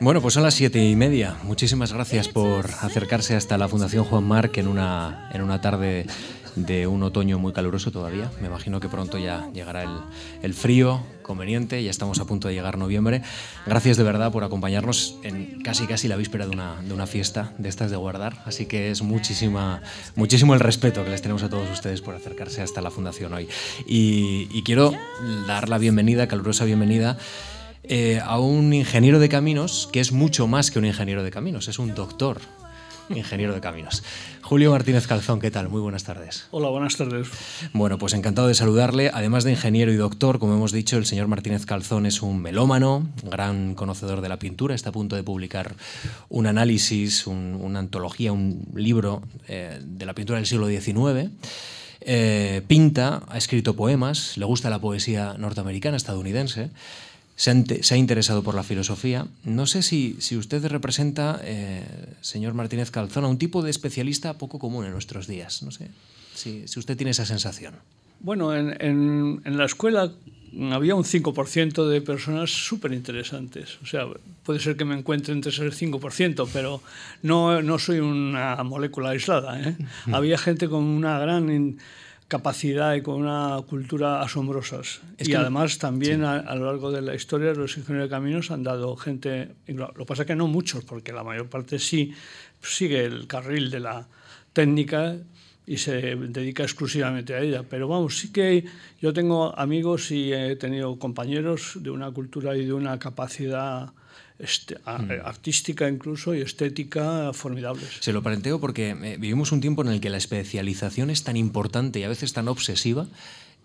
Bueno, pues son las siete y media. Muchísimas gracias por acercarse hasta la Fundación Juan Marc en una, en una tarde de un otoño muy caluroso todavía. Me imagino que pronto ya llegará el, el, frío conveniente, ya estamos a punto de llegar noviembre. Gracias de verdad por acompañarnos en casi casi la víspera de una, de una fiesta de estas de guardar. Así que es muchísima, muchísimo el respeto que les tenemos a todos ustedes por acercarse hasta la Fundación hoy. Y, y quiero dar la bienvenida, calurosa bienvenida, eh, a un ingeniero de caminos que es mucho más que un ingeniero de caminos, es un doctor ingeniero de caminos. Julio Martínez Calzón, ¿qué tal? Muy buenas tardes. Hola, buenas tardes. Bueno, pues encantado de saludarle. Además de ingeniero y doctor, como hemos dicho, el señor Martínez Calzón es un melómano, gran conocedor de la pintura. Está a punto de publicar un análisis, un, una antología, un libro eh, de la pintura del siglo XIX. Eh, pinta, ha escrito poemas, le gusta la poesía norteamericana, estadounidense se, han, se, ha interesado por la filosofía. No sé si, si usted representa, eh, señor Martínez Calzón, a un tipo de especialista poco común en nuestros días. No sé si, si usted tiene esa sensación. Bueno, en, en, en la escuela había un 5% de personas súper interesantes. O sea, puede ser que me encuentre entre ese 5%, pero no, no soy una molécula aislada. ¿eh? había gente con una gran capacidad y con una cultura asombrosas. Es y además también sí. a, a, lo largo de la historia los ingenieros de caminos han dado gente, lo que pasa es que no muchos, porque la mayor parte sí sigue el carril de la técnica y se dedica exclusivamente a ella. Pero vamos, sí que yo tengo amigos y he tenido compañeros de una cultura y de una capacidad este, mm. artística incluso y estética formidables. Se lo planteo porque eh, vivimos un tiempo en el que la especialización es tan importante y a veces tan obsesiva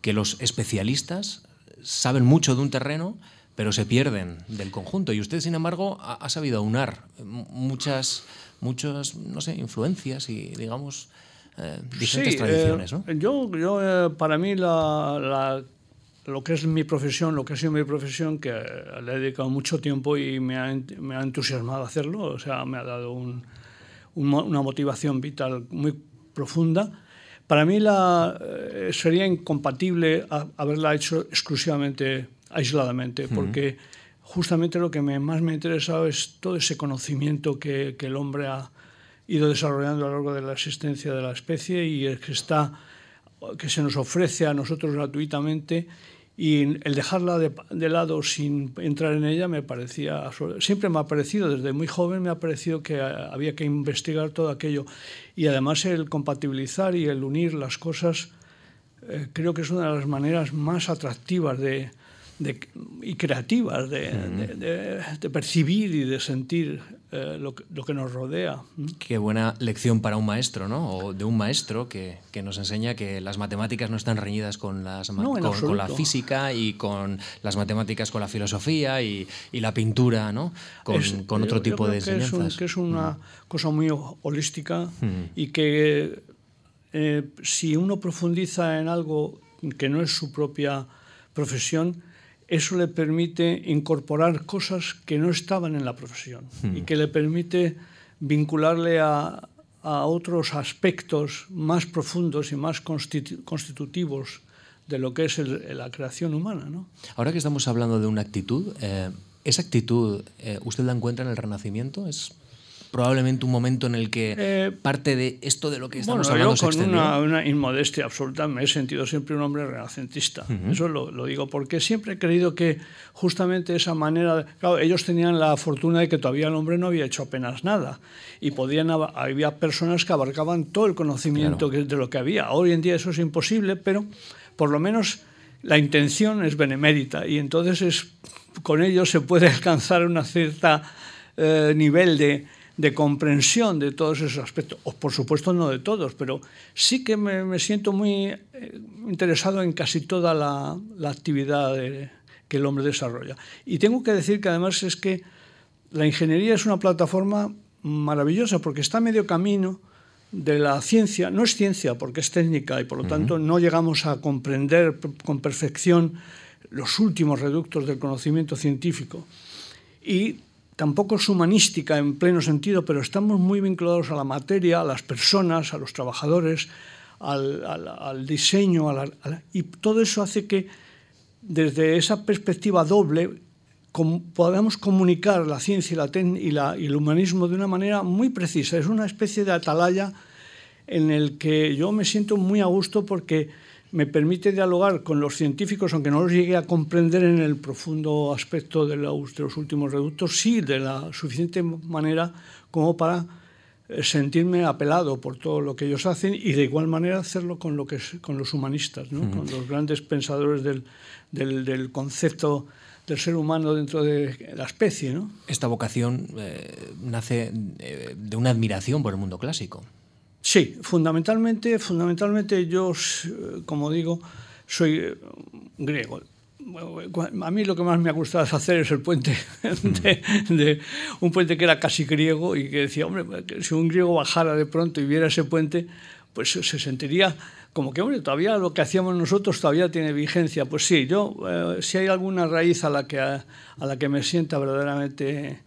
que los especialistas saben mucho de un terreno pero se pierden del conjunto y usted sin embargo ha, ha sabido aunar muchas muchas no sé influencias y digamos eh, diferentes sí, tradiciones eh, yo, yo eh, para mí la, la lo que es mi profesión, lo que ha sido mi profesión, que le he dedicado mucho tiempo y me ha, me ha entusiasmado hacerlo, o sea, me ha dado un, un, una motivación vital muy profunda. Para mí la, eh, sería incompatible a, haberla hecho exclusivamente, aisladamente, porque uh -huh. justamente lo que me, más me ha interesado es todo ese conocimiento que, que el hombre ha ido desarrollando a lo largo de la existencia de la especie y el que está que se nos ofrece a nosotros gratuitamente y el dejarla de, de, lado sin entrar en ella me parecía siempre me ha parecido desde muy joven me ha parecido que había que investigar todo aquello y además el compatibilizar y el unir las cosas eh, creo que es una de las maneras más atractivas de, de, y creativas de, uh -huh. de, de, percibir y de sentir eh, lo, que, lo, que, nos rodea. Qué buena lección para un maestro, ¿no? O de un maestro que, que nos enseña que las matemáticas no están reñidas con, las, no, con, con, la física y con las matemáticas con la filosofía y, y la pintura, ¿no? Con, es, con otro tipo de enseñanzas. Que es, un, que es una -huh. cosa muy holística -huh. y que eh, si uno profundiza en algo que no es su propia profesión, eso le permite incorporar cosas que no estaban en la profesión hmm. y que le permite vincularle a, a, otros aspectos más profundos y más constitu constitutivos de lo que es el, la creación humana. ¿no? Ahora que estamos hablando de una actitud, eh, ¿esa actitud eh, usted la encuentra en el Renacimiento? ¿Es probablemente un momento en el que eh, parte de esto de lo que estamos bueno, hablando yo con una, una, inmodestia absoluta me he sentido siempre un hombre renacentista. Uh -huh. Eso lo, lo, digo porque siempre he creído que justamente esa manera... Claro, ellos tenían la fortuna de que todavía el hombre no había hecho apenas nada y podían había personas que abarcaban todo el conocimiento claro. de lo que había. Hoy en día eso es imposible, pero por lo menos la intención es benemérita y entonces es, con ello se puede alcanzar un cierto eh, nivel de de comprensión de todos esos aspectos. O, por supuesto, no de todos, pero sí que me, me siento muy eh, interesado en casi toda la, la actividad de, que el hombre desarrolla. Y tengo que decir que además es que la ingeniería es una plataforma maravillosa porque está a medio camino de la ciencia. No es ciencia porque es técnica y por lo uh -huh. tanto no llegamos a comprender con perfección los últimos reductos del conocimiento científico. Y tampoco es humanística en pleno sentido, pero estamos muy vinculados a la materia, a las personas, a los trabajadores, al, diseño, y todo eso hace que desde esa perspectiva doble podamos comunicar la ciencia y, y el humanismo de una manera muy precisa. Es una especie de atalaya en el que yo me siento muy a gusto porque me permite dialogar con los científicos, aunque no los llegue a comprender en el profundo aspecto de los, de los últimos reductos, sí de la suficiente manera como para eh, sentirme apelado por todo lo que ellos hacen y de igual manera hacerlo con, lo que es, con los humanistas, ¿no? con los grandes pensadores del, del, del, concepto del ser humano dentro de la especie. ¿no? Esta vocación eh, nace eh, de una admiración por el mundo clásico. Sí, fundamentalmente, fundamentalmente yo, como digo, soy eh, griego. A mí lo que más me ha gustado hacer es el puente, de, un puente que era casi griego y que decía, hombre, si un griego bajara de pronto y viera ese puente, pues se sentiría como que, hombre, todavía lo que hacíamos nosotros todavía tiene vigencia. Pues sí, yo, eh, si hay alguna raíz a la que, a, la que me sienta verdaderamente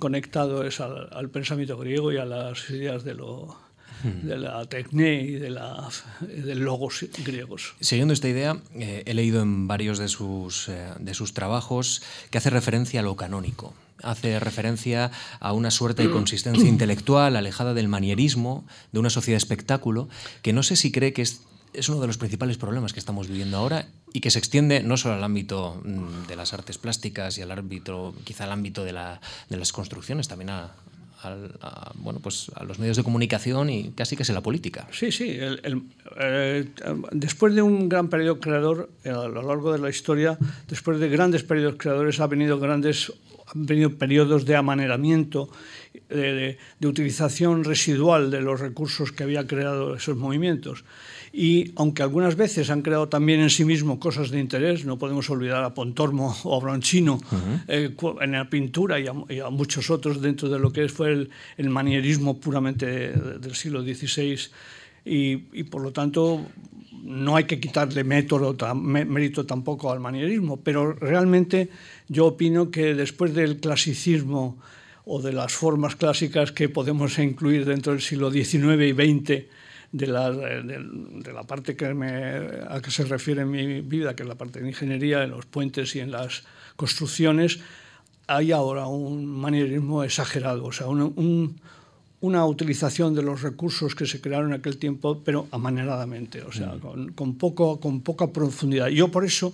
conectado es al, al pensamiento griego y a las ideas de lo, de la tecné y de, la, de logos griegos. Siguiendo esta idea, eh, he leído en varios de sus, eh, de sus trabajos que hace referencia a lo canónico. Hace referencia a una suerte de consistencia intelectual alejada del manierismo, de una sociedad espectáculo, que no sé si cree que es, es uno de los principales problemas que estamos viviendo ahora y que se extiende no solo al ámbito mm, de las artes plásticas y al ámbito, quizá al ámbito de, la, de las construcciones, también a, a, bueno, pues a los medios de comunicación y casi que es la política. Sí, sí. Eh, después de un gran periodo creador, eh, a lo largo de la historia, después de grandes periodos creadores, ha venido grandes han venido periodos de amaneramiento, de, de, utilización residual de los recursos que había creado esos movimientos y aunque algunas veces han creado también en sí mismo cosas de interés, no podemos olvidar a Pontormo o a Bronchino eh, en la pintura y a, muchos otros dentro de lo que fue el, el manierismo puramente del siglo XVI y, y, por lo tanto no hay que quitarle método, mérito tampoco al manierismo, pero realmente yo opino que después del clasicismo o de las formas clásicas que podemos incluir dentro del siglo XIX y XX, de la, de, la parte que me, a que se refiere mi vida, que es la parte de ingeniería, en los puentes y en las construcciones, hay ahora un manierismo exagerado, o sea, un, una utilización de los recursos que se crearon en aquel tiempo, pero amaneradamente, o sea, mm. con, con, poco, con poca profundidad. Yo por eso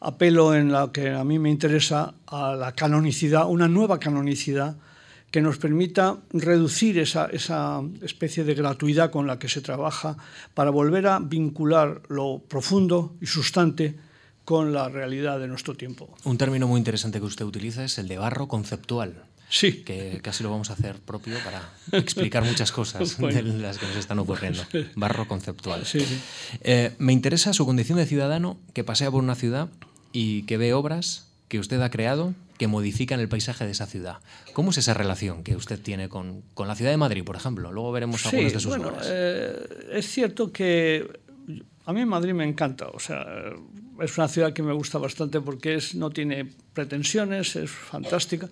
apelo en la que a mí me interesa a la canonicidad, una nueva canonicidad, que nos permita reducir esa, esa, especie de gratuidad con la que se trabaja para volver a vincular lo profundo y sustante con la realidad de nuestro tiempo. Un término muy interesante que usted utiliza es el de barro conceptual. Sí. Que casi lo vamos a hacer propio para explicar muchas cosas de las que nos están ocurriendo. Barro conceptual. Sí, sí. Eh, me interesa su condición de ciudadano que pasea por una ciudad y que ve obras que usted ha creado que modifican el paisaje de esa ciudad. ¿Cómo es esa relación que usted tiene con, con la ciudad de Madrid, por ejemplo? Luego veremos sí, algunas de sus bueno, obras. Eh, es cierto que a mí Madrid me encanta, o sea, es una ciudad que me gusta bastante porque es, no tiene pretensiones, es fantástica.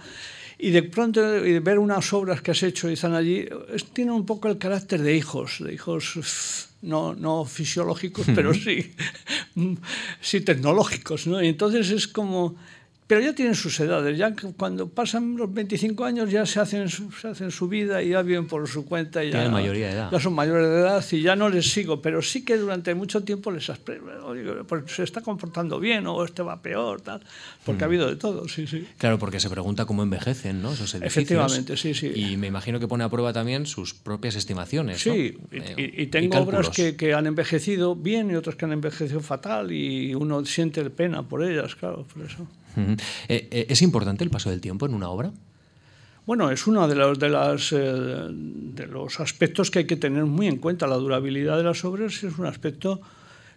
Y de pronto ver unas obras que has hecho y están allí, es, tiene un poco el carácter de hijos, de hijos no, no fisiológicos, pero sí, sí tecnológicos. ¿no? Y entonces es como pero ya tienen sus edades, ya cuando pasan los 25 años ya se hacen, se hacen su vida y ya viven por su cuenta. Y ya, mayoría de edad. ya son mayores de edad y ya no les sigo, pero sí que durante mucho tiempo les pues se está comportando bien o este va peor, tal, porque ha mm. habido de todo, sí, sí. Claro, porque se pregunta cómo envejecen ¿no? esos edificios. Efectivamente, sí, sí. Y me imagino que pone a prueba también sus propias estimaciones. Sí, y, y, tengo obras que, que, han envejecido bien y otras que han envejecido fatal y uno siente pena por ellas, claro, por eso. Eh, eh, ¿Es importante el paso del tiempo en una obra? Bueno, es uno de los, de, las, eh, de los aspectos que hay que tener muy en cuenta. La durabilidad de las obras es un aspecto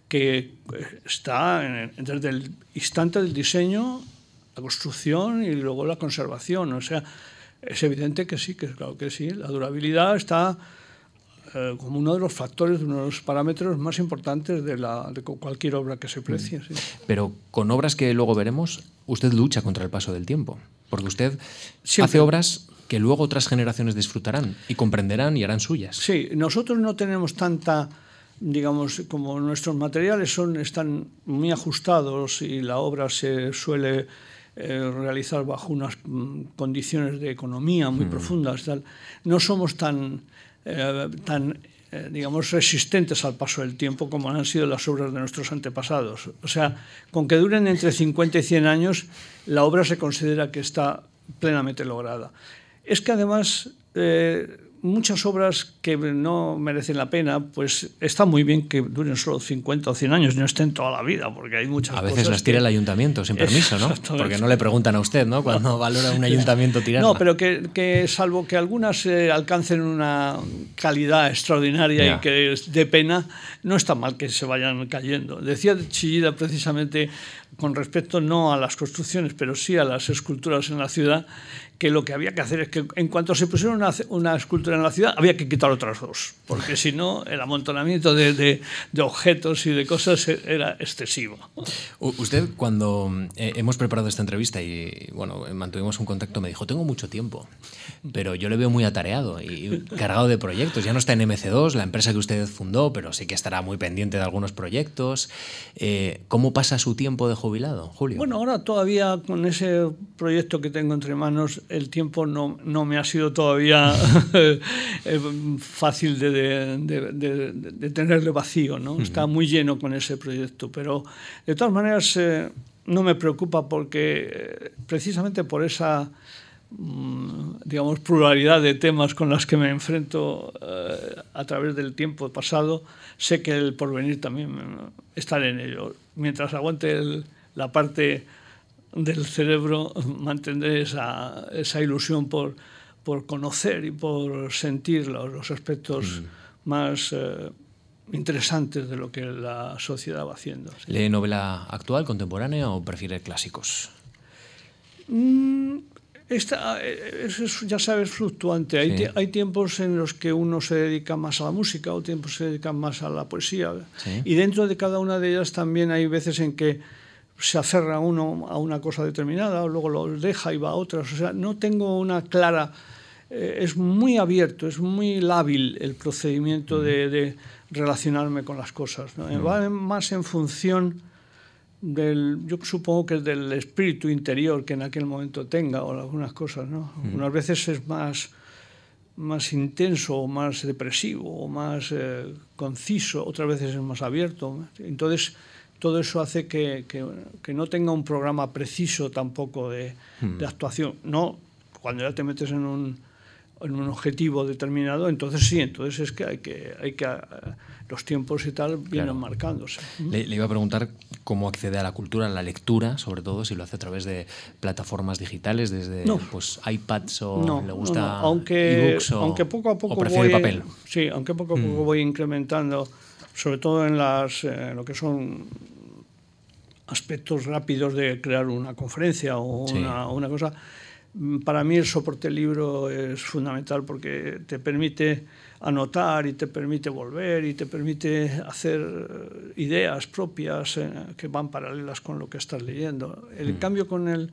que está desde el instante del diseño, la construcción y luego la conservación. O sea, es evidente que sí, que claro que sí. La durabilidad está eh, como uno de los factores, uno de los parámetros más importantes de, la, de cualquier obra que se precie. Sí. Pero con obras que luego veremos, usted lucha contra el paso del tiempo, porque usted hace obras que luego otras generaciones disfrutarán y comprenderán y harán suyas. Sí, nosotros no tenemos tanta digamos, como nuestros materiales son, están muy ajustados y la obra se suele eh, realizar bajo unas mm, condiciones de economía muy profundas. Tal. No somos tan, eh, tan eh, digamos, resistentes al paso del tiempo como han sido las obras de nuestros antepasados. O sea, con que duren entre 50 y 100 años, la obra se considera que está plenamente lograda. Es que además muchas obras que no merecen la pena, pues está muy bien que duren solo 50 o 100 años, no estén toda la vida, porque hay muchas A veces las tira el ayuntamiento sin permiso, ¿no? Porque no le preguntan a usted, ¿no? Cuando valora un ayuntamiento tirarla. No, pero que, que salvo que algunas eh, alcancen una calidad extraordinaria y que es de pena, no está mal que se vayan cayendo. Decía Chillida precisamente con respecto no a las construcciones, pero sí a las esculturas en la ciudad, que lo que había que hacer es que en cuanto se pusiera una, una escultura en la ciudad, había que quitar otras dos, porque si no, el amontonamiento de, de, de, objetos y de cosas era excesivo. Usted, cuando eh, hemos preparado esta entrevista y bueno, mantuvimos un contacto, me dijo, tengo mucho tiempo, pero yo le veo muy atareado y cargado de proyectos. Ya no está en MC2, la empresa que usted fundó, pero sí que estará muy pendiente de algunos proyectos. Eh, ¿Cómo pasa su tiempo de jubilado, Julio? Bueno, ahora todavía con ese proyecto que tengo entre manos, el tiempo no, no me ha sido todavía eh, fácil de, de, de, de, tenerle vacío. ¿no? Está muy lleno con ese proyecto, pero de todas maneras eh, no me preocupa porque eh, precisamente por esa mm, digamos, pluralidad de temas con las que me enfrento eh, a través del tiempo pasado, sé que el porvenir también estaré en ello. Mientras aguante el, la parte del cerebro mantendré esa, esa ilusión por, por, conocer y por sentir los, los aspectos mm. más eh, interesantes de lo que la sociedad va haciendo. ¿sí? ¿Lee novela actual, contemporánea o prefiere clásicos? Mm, esta, es, es, ya sabes, fluctuante. Hay, sí. hay, tiempos en los que uno se dedica más a la música, o tiempos se dedica más a la poesía. Sí. Y dentro de cada una de ellas también hay veces en que se aferra uno a una cosa determinada, o luego lo deja y va a otras. O sea, no tengo una clara... Eh, es muy abierto, es muy lábil el procedimiento de, de, relacionarme con las cosas. ¿no? Va más en función del, yo supongo que del espíritu interior que en aquel momento tenga, o algunas cosas. ¿no? Mm. Unas veces es más más intenso o más depresivo o más eh, conciso, otras veces es más abierto. Entonces, todo eso hace que, que, que, no tenga un programa preciso tampoco de, mm. de, actuación. No, cuando ya te metes en un, en un objetivo determinado, entonces sí, entonces es que hay que, hay que los tiempos y tal vienen claro. marcándose. Le, le, iba a preguntar cómo accede a la cultura, a la lectura, sobre todo si lo hace a través de plataformas digitales, desde no. pues, iPads o no, le gusta no, aunque, o, aunque poco a poco voy, papel. Sí, aunque poco a poco mm. voy incrementando sobre todo en las, eh, lo que son aspectos rápidos de crear una conferencia o sí. una, una, cosa. Para mí el soporte libro es fundamental porque te permite anotar y te permite volver y te permite hacer eh, ideas propias eh, que van paralelas con lo que estás leyendo. El mm. cambio con el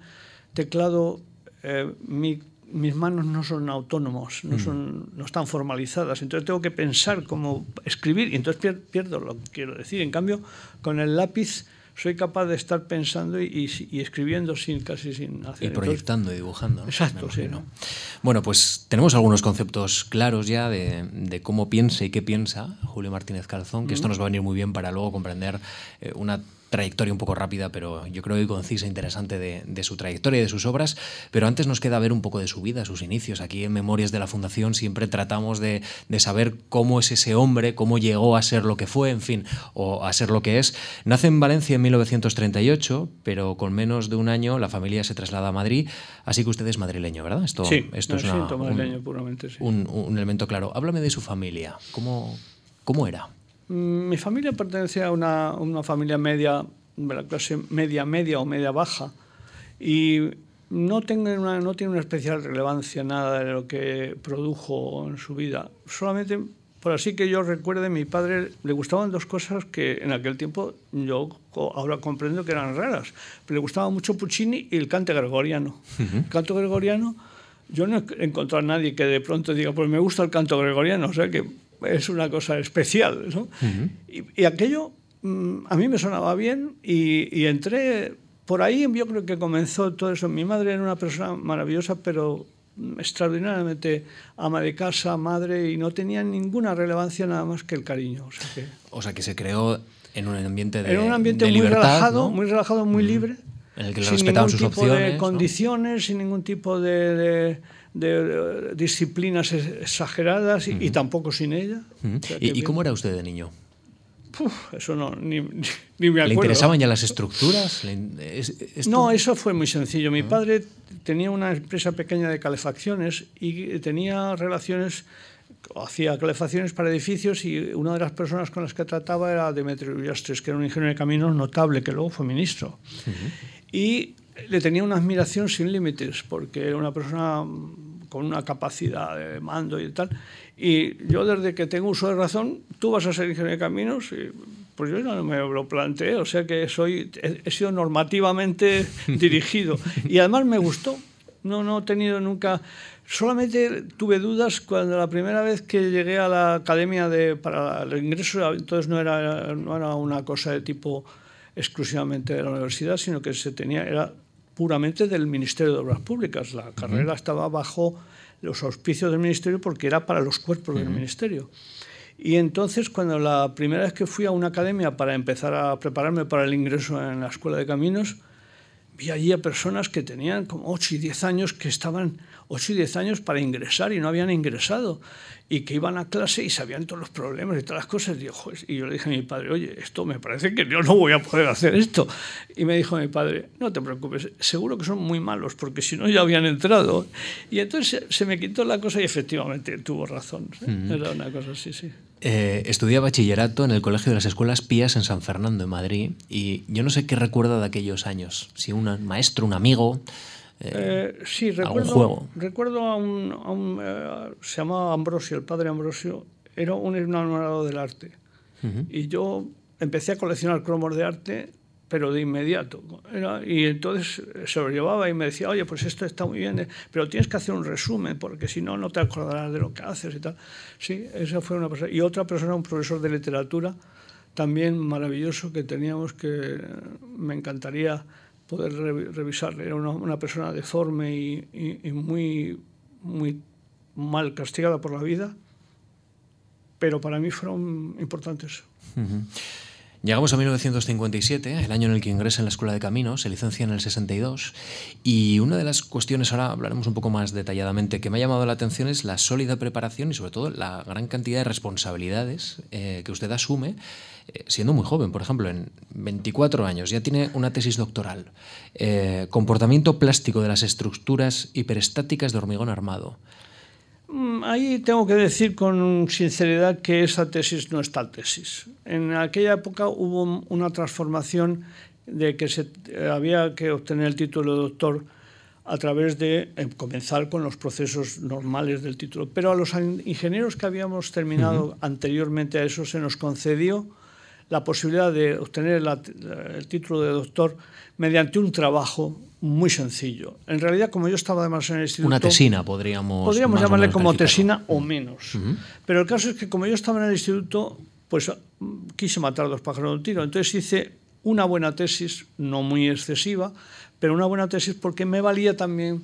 teclado, eh, mi mis manos no son autónomos, no, mm. son, no están formalizadas, entonces tengo que pensar cómo escribir y entonces pierdo lo que quiero decir. En cambio, con el lápiz soy capaz de estar pensando y, y, y escribiendo sin casi sin hacer. Y proyectando entonces, y dibujando. ¿no? Exacto, sí. ¿no? Bueno, pues tenemos algunos conceptos claros ya de, de, cómo piensa y qué piensa Julio Martínez Calzón, que mm. esto nos va a venir muy bien para luego comprender eh, una trayectoria un poco rápida, pero yo creo que concisa, interesante de, de, su trayectoria y de sus obras. Pero antes nos queda ver un poco de su vida, sus inicios. Aquí en Memorias de la Fundación siempre tratamos de, de saber cómo es ese hombre, cómo llegó a ser lo que fue, en fin, o a ser lo que es. Nace en Valencia en 1938, pero con menos de un año la familia se traslada a Madrid, así que usted es madrileño, ¿verdad? Esto, sí, esto es una, un, puramente, sí. un, un elemento claro. Háblame de su familia. ¿Cómo, cómo era? Mm, mi familia pertenecía a una, una familia media, de la clase media, media o media baja, y no, tengo una, no tiene una especial relevancia nada de lo que produjo en su vida. Solamente, por así que yo recuerde, mi padre le gustaban dos cosas que en aquel tiempo yo ahora comprendo que eran raras. Pero le gustaba mucho Puccini y el cante gregoriano. Uh -huh. El canto gregoriano, yo no he encontrado a nadie que de pronto diga, pues me gusta el canto gregoriano, o sea que es una cosa especial. ¿no? Uh -huh. y, y, aquello mm, a mí me sonaba bien y, y, entré por ahí yo creo que comenzó todo eso. Mi madre era una persona maravillosa, pero extraordinariamente ama de casa, madre, y no tenía ninguna relevancia nada más que el cariño. O sea que, o sea, que se creó en un ambiente de En un ambiente de muy libertad, relajado, ¿no? muy relajado, muy libre. En el que le sin respetaban ningún sus tipo opciones. de ¿no? condiciones, sin ningún tipo de, de- de disciplinas ex- exageradas y, y tampoco sin ella. Ujú. O sea ¿Y, y cómo era usted de niño? Puf, eso no, ni, ni- me acuerdo. ¿Le interesaban ya las estructuras? ¿Le in- es- esto- No, eso fue muy sencillo. Mi padre tenía una empresa pequeña de calefacciones y tenía relaciones, hacía calefacciones para edificios y una de las personas con las que trataba era Demetrio Villastres, que era un ingeniero de caminos notable, que luego fue ministro. Y le tenía una admiración sin límites, porque era una persona mm, con una capacidad de mando y tal. Y yo desde que tengo uso de razón, tú vas a ser ingeniero de caminos, y pues yo no me lo planteé, o sea que soy, he, he sido normativamente dirigido. Y además me gustó, no, no he tenido nunca... Solamente tuve dudas cuando la primera vez que llegué a la academia de, para el ingreso, entonces no era, no era una cosa de tipo exclusivamente de la universidad, sino que se tenía, era puramente del Ministerio de Obras Públicas. La carrera estaba bajo los auspicios del Ministerio porque era para los cuerpos del Ministerio. Y entonces, cuando la primera vez que fui a una academia para empezar a prepararme para el ingreso en la Escuela de Caminos, vi allí a personas que tenían como 8 y 10 años que estaban 8 y 10 años para ingresar y no habían ingresado y que iban a clase y sabían todos los problemas y todas las cosas. Y, "Joder", y yo le dije a mi padre, oye, esto me parece que yo no voy a poder hacer esto. Y me dijo mi padre, no te preocupes, seguro que son muy malos porque si no ya habían entrado. Y entonces se, se me quitó la cosa y efectivamente tuvo razón. ¿eh? Era una cosa así, sí. Eh, estudié bachillerato en el Colegio de las Escuelas Pías en San Fernando, en Madrid, y yo no sé qué recuerda de aquellos años. Si un maestro, un amigo. eh, Eh, sí, algún recuerdo, juego. recuerdo a un, a un, eh, se llamaba Ambrosio, el padre Ambrosio, era un enamorado del arte. Y yo empecé a coleccionar cromos de arte, pero de inmediato. Era- y entonces se lo llevaba y me decía, oye, pues esto está muy bien, eh, pero tienes que hacer un resumen, porque si no, no te acordarás de lo que haces y tal. Sí, esa fue una persona. Y otra persona, un profesor de literatura, también maravilloso, que teníamos que me encantaría poder revi- revisarle. Era una, una persona deforme y, y- y muy, muy mal castigada por la vida, pero para mí fueron importantes. Llegamos a 1957, el año en el que ingresa en la Escuela de Caminos, se licencia en el 62, y una de las cuestiones, ahora hablaremos un poco más detalladamente, que me ha llamado la atención es la sólida preparación y sobre todo la gran cantidad de responsabilidades eh, que usted asume eh, siendo muy joven. Por ejemplo, en 24 años ya tiene una tesis doctoral, eh, comportamiento plástico de las estructuras hiperestáticas de hormigón armado. Mm, Ahí tengo que decir con sinceridad que esa tesis no es tal tesis. En aquella época hubo una transformación de que se, eh, había que obtener el título de doctor a través de eh, comenzar con los procesos normales del título. Pero a los in- ingenieros que habíamos terminado anteriormente a eso se nos concedió la posibilidad de obtener la- el título de doctor mediante un trabajo muy sencillo. En realidad, como yo estaba además en el instituto... Una tesina, podríamos. Podríamos llamarle como tesina o menos. Pero el caso es que como yo estaba en el instituto, pues mm, quise matar dos pájaros de un tiro. Entonces hice una buena tesis, no muy excesiva, pero una buena tesis porque me valía también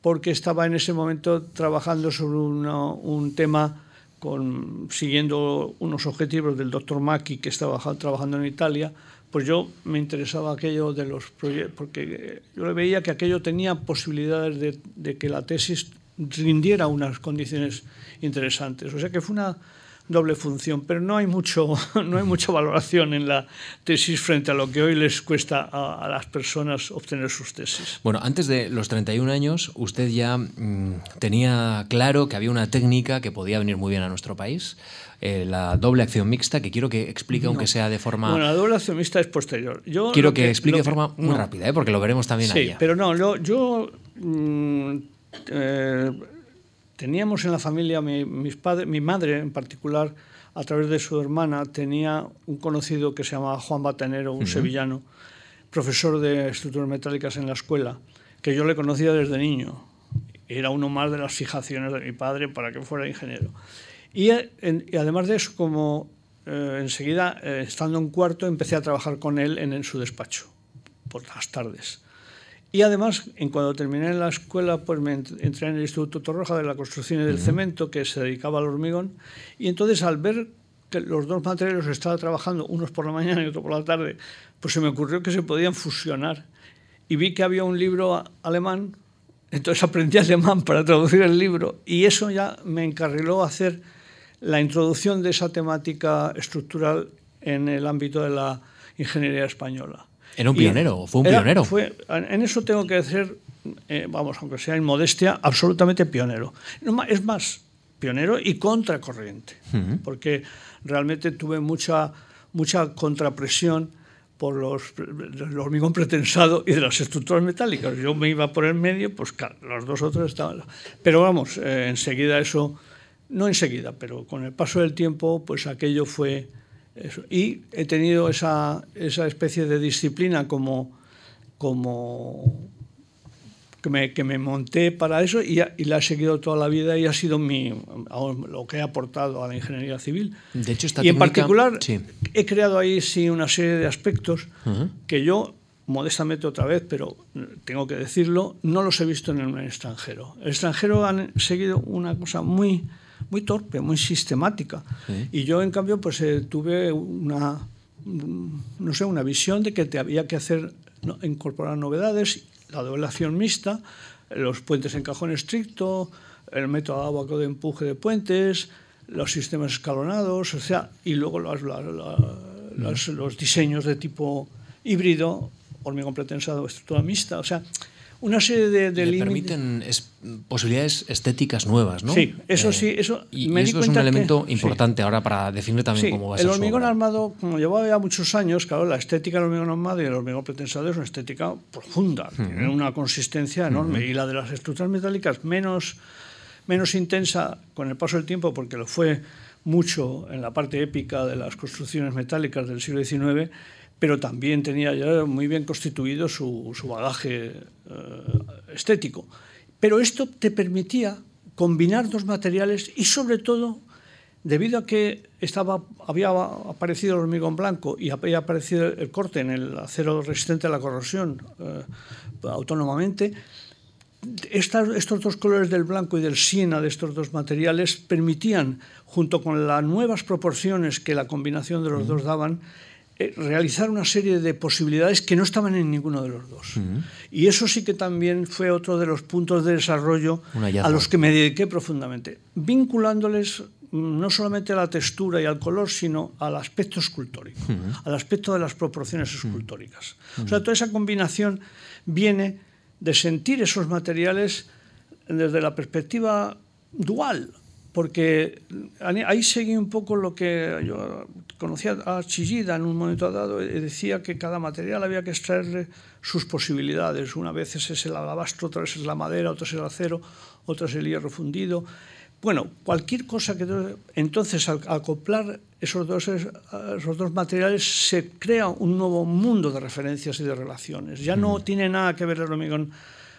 porque estaba en ese momento trabajando sobre una- un tema con, siguiendo unos objetivos del doctor Macchi que estaba ja- trabajando en Italia, pues yo me interesaba aquello de los proyectos, porque eh, yo le veía que aquello tenía posibilidades de, de que la tesis rindiera unas condiciones interesantes. O sea que fue una doble función, pero no hay mucho, no hay mucha valoración en la tesis frente a lo que hoy les cuesta a, a las personas obtener sus tesis. Bueno, antes de los 31 años, usted ya mm, tenía claro que había una técnica que podía venir muy bien a nuestro país, eh, la doble acción mixta, que quiero que explique, aunque sea de forma. Bueno, la doble accionista es posterior. Yo quiero que, explique de forma muy no. rápida, ¿eh? porque lo veremos también Sí, allá. pero no, lo- yo mm, eh, teníamos en la familia, mi, mis padres, mi madre en particular, a través de su hermana, tenía un conocido que se llamaba Juan Batanero, un sevillano, profesor de estructuras metálicas en la escuela, que yo le conocía desde niño. Era uno más de las fijaciones de mi padre para que fuera ingeniero. Y, eh, en- y además de eso, como eh, enseguida, eh, estando en cuarto, empecé a trabajar con él en, en su despacho por las tardes. Y además, en cuando terminé la escuela, pues me entré en el Instituto Torroja de la Construcción y del Cemento, que se dedicaba al hormigón. Y entonces, al ver que los dos materiales estaban trabajando, unos por la mañana y otro por la tarde, pues se me ocurrió que se podían fusionar. Y vi que había un libro alemán, entonces aprendí alemán para traducir el libro. Y eso ya me encarriló a hacer la introducción de esa temática estructural en el ámbito de la ingeniería española. Era un pionero, fue un pionero. Fue, en eso tengo que decir, eh, vamos, aunque sea en modestia, absolutamente pionero. Es más, pionero y contracorriente, porque realmente tuve mucha, mucha contrapresión por los, el hormigón pretensado y de las estructuras metálicas. Yo me iba por el medio, pues claro, los dos otros estaban... Pero vamos, eh, enseguida eso, no enseguida, pero con el paso del tiempo, pues aquello fue y he tenido esa, esa especie de disciplina como, como que me, que me, monté para eso y, y, la he seguido toda la vida y ha sido mi, lo que he aportado a la ingeniería civil. De hecho, esta y en particular he creado ahí sí una serie de aspectos que yo, modestamente otra vez, pero tengo que decirlo, no los he visto en el extranjero. El extranjero han seguido una cosa muy muy torpe, muy sistemática. Y yo, en cambio, pues eh, tuve una, no sé, una visión de que te había que hacer, incorporar novedades, la doblación mixta, los puentes en cajón estricto, el método abaco de empuje de puentes, los sistemas escalonados, o sea, y luego los, los, los diseños de tipo híbrido, hormigón pretensado, estructura mixta, o sea, una serie de, de Le permiten posibilidades estéticas nuevas, ¿no? Sí, eso eh, sí, eso y, me es un elemento importante ahora para definir también cómo va a ser el hormigón armado, como llevaba ya muchos años, claro, la estética del hormigón armado y el hormigón pretensado es una estética profunda, tiene una consistencia enorme. Y la de las estructuras metálicas menos menos intensa con el paso del tiempo porque lo fue mucho en la parte épica de las construcciones metálicas del siglo XIX pero también tenía ya muy bien constituido su, bagaje eh, estético. Pero esto te permitía combinar dos materiales y sobre todo, debido a que estaba, había aparecido el hormigón blanco y había aparecido el corte en el acero resistente a la corrosión eh, autónomamente, estos dos colores del blanco y del siena de estos dos materiales permitían, junto con las nuevas proporciones que la combinación de los dos daban, realizar una serie de posibilidades que no estaban en ninguno de los dos. Y eso sí que también fue otro de los puntos de desarrollo a los que me dediqué profundamente, vinculándoles no solamente a la textura y al color, sino al aspecto escultórico, al aspecto de las proporciones escultóricas. O sea, toda esa combinación viene de sentir esos materiales desde la perspectiva dual, porque ahí seguí un poco lo que yo conocía a Chillida en un momento dado, y decía que cada material había que extraerle sus posibilidades. Una vez es el alabastro, otra vez es la madera, otra es el acero, otra es el hierro fundido. Bueno, cualquier cosa que... Entonces, al acoplar esos dos, esos dos materiales, se crea un nuevo mundo de referencias y de relaciones. Ya no tiene nada que ver el hormigón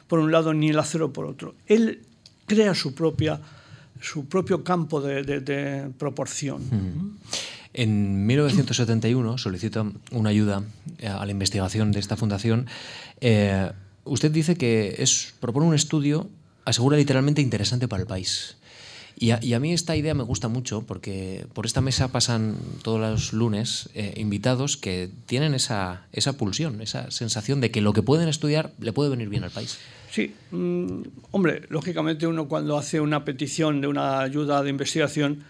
por un lado ni el acero por otro. Él crea su propia su propio campo de, proporción. En 1971 solicita una ayuda eh, a la investigación de esta fundación. Eh, usted dice que es, propone un estudio, asegura literalmente interesante para el país. Y a, mí esta idea me gusta mucho porque por esta mesa pasan todos los lunes eh, invitados que tienen esa, esa pulsión, esa sensación de que lo que pueden estudiar le puede venir bien al país. Sí, mm, hombre, lógicamente uno cuando hace una petición de una ayuda de investigación,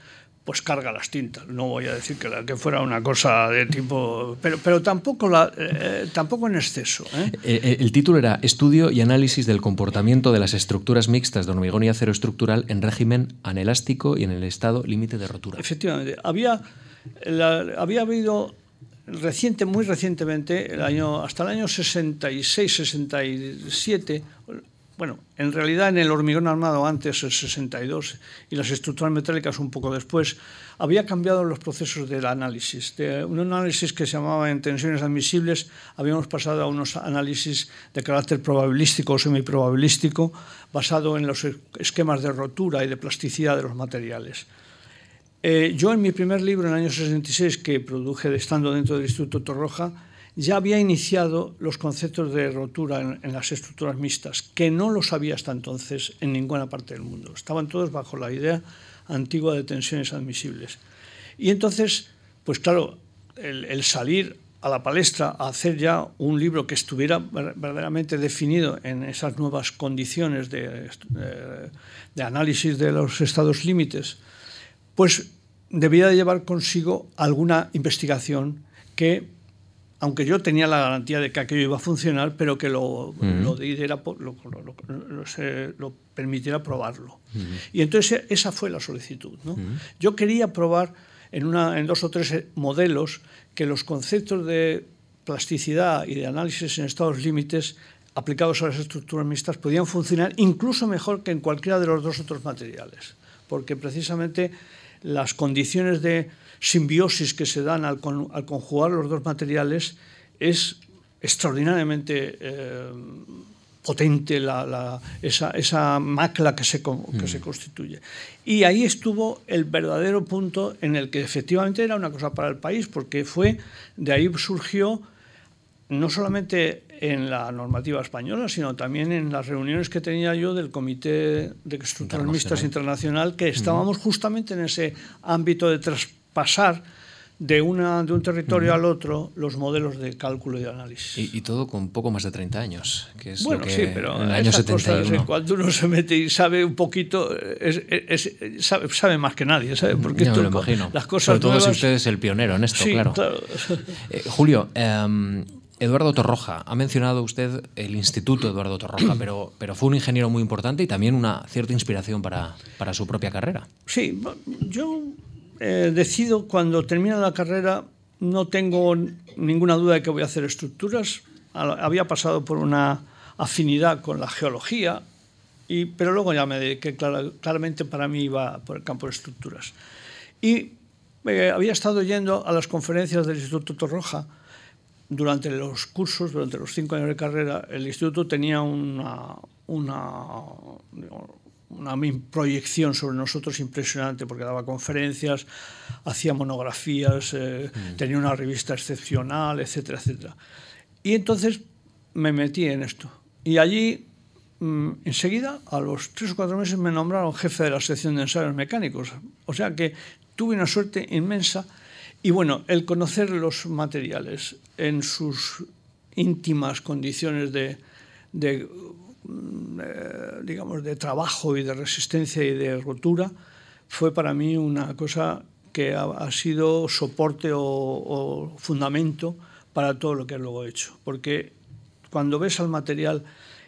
pues carga las tintas. No voy a decir que, que fuera una cosa de tipo... Pero, pero tampoco, la, eh, tampoco en exceso. ¿eh? Eh, el título era Estudio y análisis del comportamiento de las estructuras mixtas de hormigón y acero estructural en régimen anelástico y en el estado límite de rotura. Efectivamente. Había, había habido reciente, muy recientemente, el año, hasta el año 66, 67, bueno, en realidad en el hormigón armado antes, el 62, y las estructuras metálicas un poco después, había cambiado los procesos del análisis. De un análisis que se llamaba en tensiones admisibles, habíamos pasado a unos análisis de carácter probabilístico o semiprobabilístico, basado en los esquemas de rotura y de plasticidad de los materiales. Eh, yo en mi primer libro, en el año 66, que produje estando dentro del Instituto Torroja, ya había iniciado los conceptos de rotura en, las estructuras mixtas, que no los había hasta entonces en ninguna parte del mundo. Estaban todos bajo la idea antigua de tensiones admisibles. Y entonces, pues claro, el, salir a la palestra a hacer ya un libro que estuviera verdaderamente definido en esas nuevas condiciones de, de análisis de los estados límites, pues debía de llevar consigo alguna investigación que aunque yo tenía la garantía de que aquello iba a funcionar, pero que lo, lo, lo, permitiera probarlo. Y entonces esa fue la solicitud. ¿no? Yo quería probar en, una, en dos o tres modelos que los conceptos de plasticidad y de análisis en estados límites aplicados a las estructuras mixtas podían funcionar incluso mejor que en cualquiera de los dos otros materiales, porque precisamente las condiciones de simbiosis que se dan al, conjugar los dos materiales es extraordinariamente eh, potente esa, macla que se, se mm. constituye. Y ahí estuvo el verdadero punto en el que efectivamente era una cosa para el país, porque fue, de ahí surgió no solamente en la normativa española, sino también en las reuniones que tenía yo del Comité de Estructuras Mixtas Internacional, que estábamos justamente en ese ámbito de traspasar de, una, de un territorio al otro los modelos de cálculo y de análisis. Y, todo con poco más de 30 años, que es bueno, lo que sí, pero en el año 71. cuando uno se mete y sabe un poquito, es, sabe, más que nadie, ¿sabe? Porque me lo imagino. las cosas Sobre todo si usted es el pionero en esto, sí, claro. claro. Eh, Julio, eh, Eduardo Torroja, ha mencionado usted el Instituto Eduardo Torroja, pero, pero fue un ingeniero muy importante y también una cierta inspiración para, para su propia carrera. Sí, yo eh, decido cuando termina la carrera, no tengo ninguna duda de que voy a hacer estructuras. Había pasado por una afinidad con la geología, y, pero luego ya me dediqué claramente para mí iba por el campo de estructuras. Y eh, había estado yendo a las conferencias del Instituto Torroja durante los cursos, durante los cinco años de carrera, el instituto tenía una, una proyección sobre nosotros impresionante porque daba conferencias, hacía monografías, eh, mm. tenía una revista excepcional, etcétera, etcétera. Y entonces me metí en esto. Y allí, mm, enseguida, a los tres o cuatro meses, me nombraron jefe de la sección de ensayos mecánicos. O sea que tuve una suerte inmensa y bueno, el conocer los materiales en sus íntimas condiciones de, eh, digamos, de trabajo y de resistencia y de rotura fue para mí una cosa que ha, sido soporte o, fundamento para todo lo que luego he hecho. Porque cuando ves al material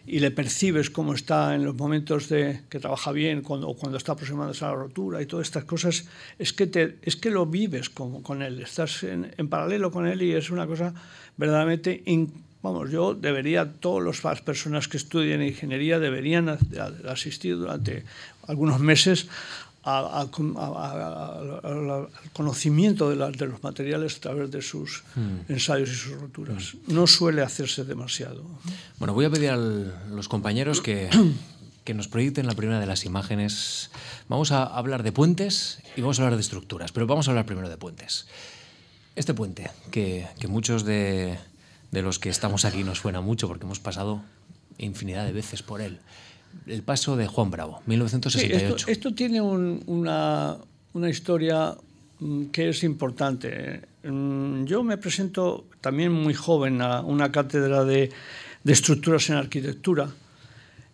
y le percibes cómo está en los momentos de que trabaja bien cuando, o cuando está aproximándose a la rotura y todas estas cosas, es que, te, es que lo vives con, con él, estás en, paralelo con él y es una cosa verdaderamente... vamos, yo debería, todas las personas que estudian ingeniería deberían asistir durante algunos meses al conocimiento de, de, los materiales a través de sus hmm. ensayos y sus roturas. Hmm. No suele hacerse demasiado. Bueno, voy a pedir a los compañeros que, que nos proyecten la primera de las imágenes. Vamos a hablar de puentes y vamos a hablar de estructuras, pero vamos a hablar primero de puentes. Este puente, que, que muchos de, de los que estamos aquí nos suena mucho porque hemos pasado infinidad de veces por él. El paso de Juan Bravo, 1968. esto, tiene una, una, historia mm, que es importante. Mm, yo me presento también muy joven a una cátedra de, de estructuras en arquitectura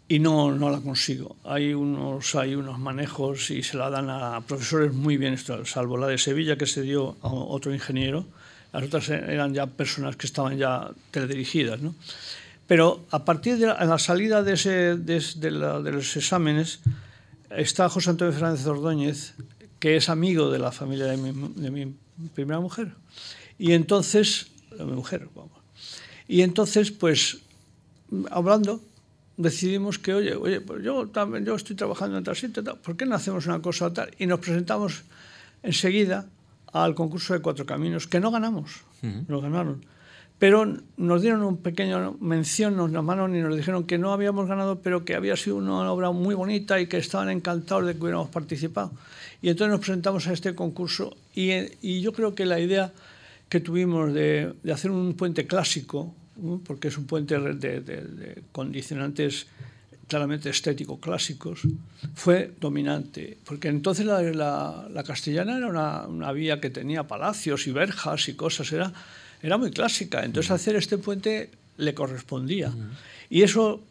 y no, no la consigo. Hay unos, hay unos manejos y se la dan a profesores muy bien, salvo la de Sevilla que se dio a otro ingeniero. Las otras eran ya personas que estaban ya teledirigidas. ¿no? Pero a partir de la, salida de, ese, de, los exámenes está José Antonio Fernández Ordóñez, que es amigo de la familia de mi, primera mujer. Y entonces, de mi mujer, vamos. Y entonces, pues, hablando, decidimos que, oye, oye, pues yo también yo estoy trabajando en tal sitio, ¿por qué no hacemos una cosa tal? Y nos presentamos enseguida al concurso de Cuatro Caminos, que no ganamos, lo ganaron. Pero nos dieron un pequeño mención, nos llamaron y nos dijeron que no habíamos ganado, pero que había sido una obra muy bonita y que estaban encantados de que hubiéramos participado. Y entonces nos presentamos a este concurso y, y yo creo que la idea que tuvimos de, de hacer un puente clásico, porque es un puente de, de, de condicionantes claramente estético clásicos, fue dominante, porque entonces la, la, la castellana era una, una, vía que tenía palacios y verjas y cosas, era, era muy clásica, entonces hacer este puente le correspondía. Y eso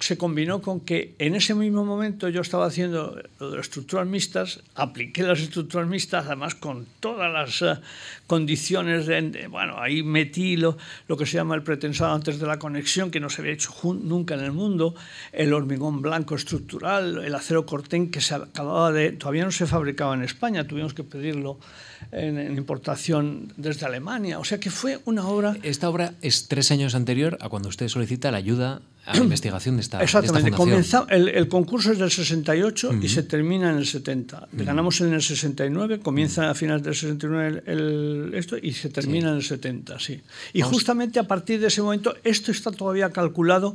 se combinó con que en ese mismo momento yo estaba haciendo lo de las estructuras mixtas, apliqué las estructuras mixtas, además con todas las uh, condiciones, de, de, bueno, ahí metí lo, lo, que se llama el pretensado antes de la conexión, que no se había hecho nunca en el mundo, el hormigón blanco estructural, el acero cortén que se acababa de, todavía no se fabricaba en España, tuvimos que pedirlo en, en importación desde Alemania, o sea que fue una obra... Esta obra es tres años anterior a cuando usted solicita la ayuda a la investigación de esta, Exactamente. De esta Comenzó, el, el, concurso es del 68 uh -huh. y se termina en el 70. Uh -huh. Ganamos en el 69, comienza uh -huh. a finales del 69 el, el, esto y se termina sí. en el 70, sí. Y Vamos. justamente a partir de ese momento esto está todavía calculado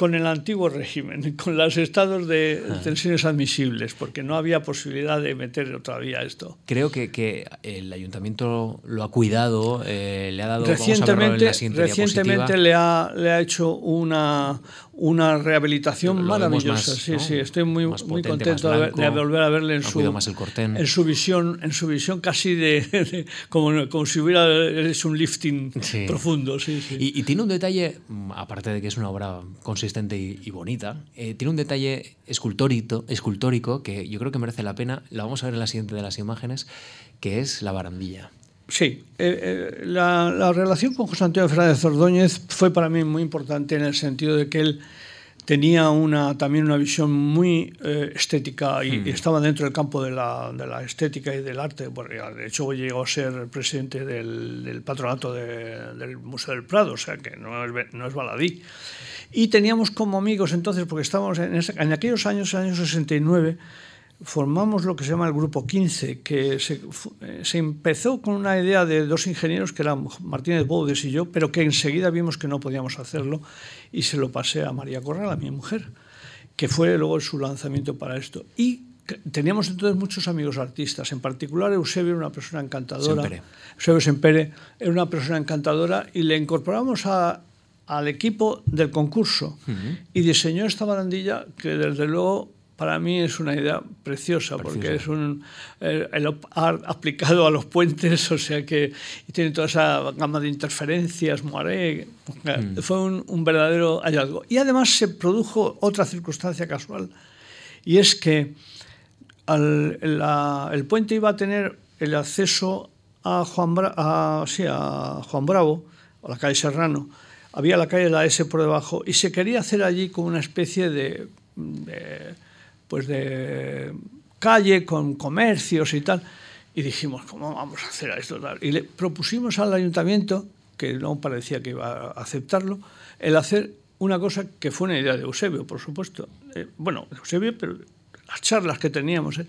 con el antiguo régimen, con los estados de ah. tensiones admisibles, porque no había posibilidad de meter otra vía esto. Creo que, que el ayuntamiento lo ha cuidado, eh, le ha dado... Recientemente, recientemente le, ha, le ha hecho una, una rehabilitación lo, lo maravillosa. Más, sí, ¿no? sí, estoy muy, potente, muy contento blanco, de, volver a verle en su, en visión, en su visión casi de, de como, como, si hubiera hecho un lifting sí. profundo. Sí, sí. Y, y, tiene un detalle, aparte de que es una obra consistente y, y bonita, eh, tiene un detalle escultórico, escultórico que yo creo que merece la pena. La vamos a ver en la siguiente de las imágenes, que es la barandilla. Sí, eh, eh, la, la, relación con José Antonio Fernández Ordóñez fue para mí muy importante en el sentido de que él tenía una, también una visión muy eh, estética y, mm. y, estaba dentro del campo de la, de la, estética y del arte. Bueno, de hecho, llegó a ser presidente del, del patronato de, del Museo del Prado, o sea que no es, no es baladí. Y teníamos como amigos entonces, porque estábamos en, en aquellos años, años 69, formamos lo que se llama el Grupo 15, que se, se, empezó con una idea de dos ingenieros, que eran Martínez Boudes y yo, pero que enseguida vimos que no podíamos hacerlo y se lo pasé a María Corral, a mi mujer, que fue luego su lanzamiento para esto. Y teníamos entonces muchos amigos artistas, en particular Eusebio era una persona encantadora. Sempere. Eusebio Sempere era una persona encantadora y le incorporamos a, al equipo del concurso uh -huh. y diseñó esta barandilla que desde luego para mí es una idea preciosa, preciosa. porque es un el, el art aplicado a los puentes, o sea que tiene toda esa gama de interferencias, moiré, mm. fue un, un, verdadero hallazgo. Y además se produjo otra circunstancia casual, y es que al, la, el puente iba a tener el acceso a Juan, Bra a, sí, a Juan Bravo, a la calle Serrano, había la calle La S por debajo, y se quería hacer allí como una especie de, de pues de calle con comercios y tal. Y dijimos, ¿cómo vamos a hacer esto? Y le propusimos al ayuntamiento, que no parecía que iba a aceptarlo, el hacer una cosa que fue una idea de Eusebio, por supuesto. Eh, bueno, Eusebio, pero las charlas que teníamos, eh,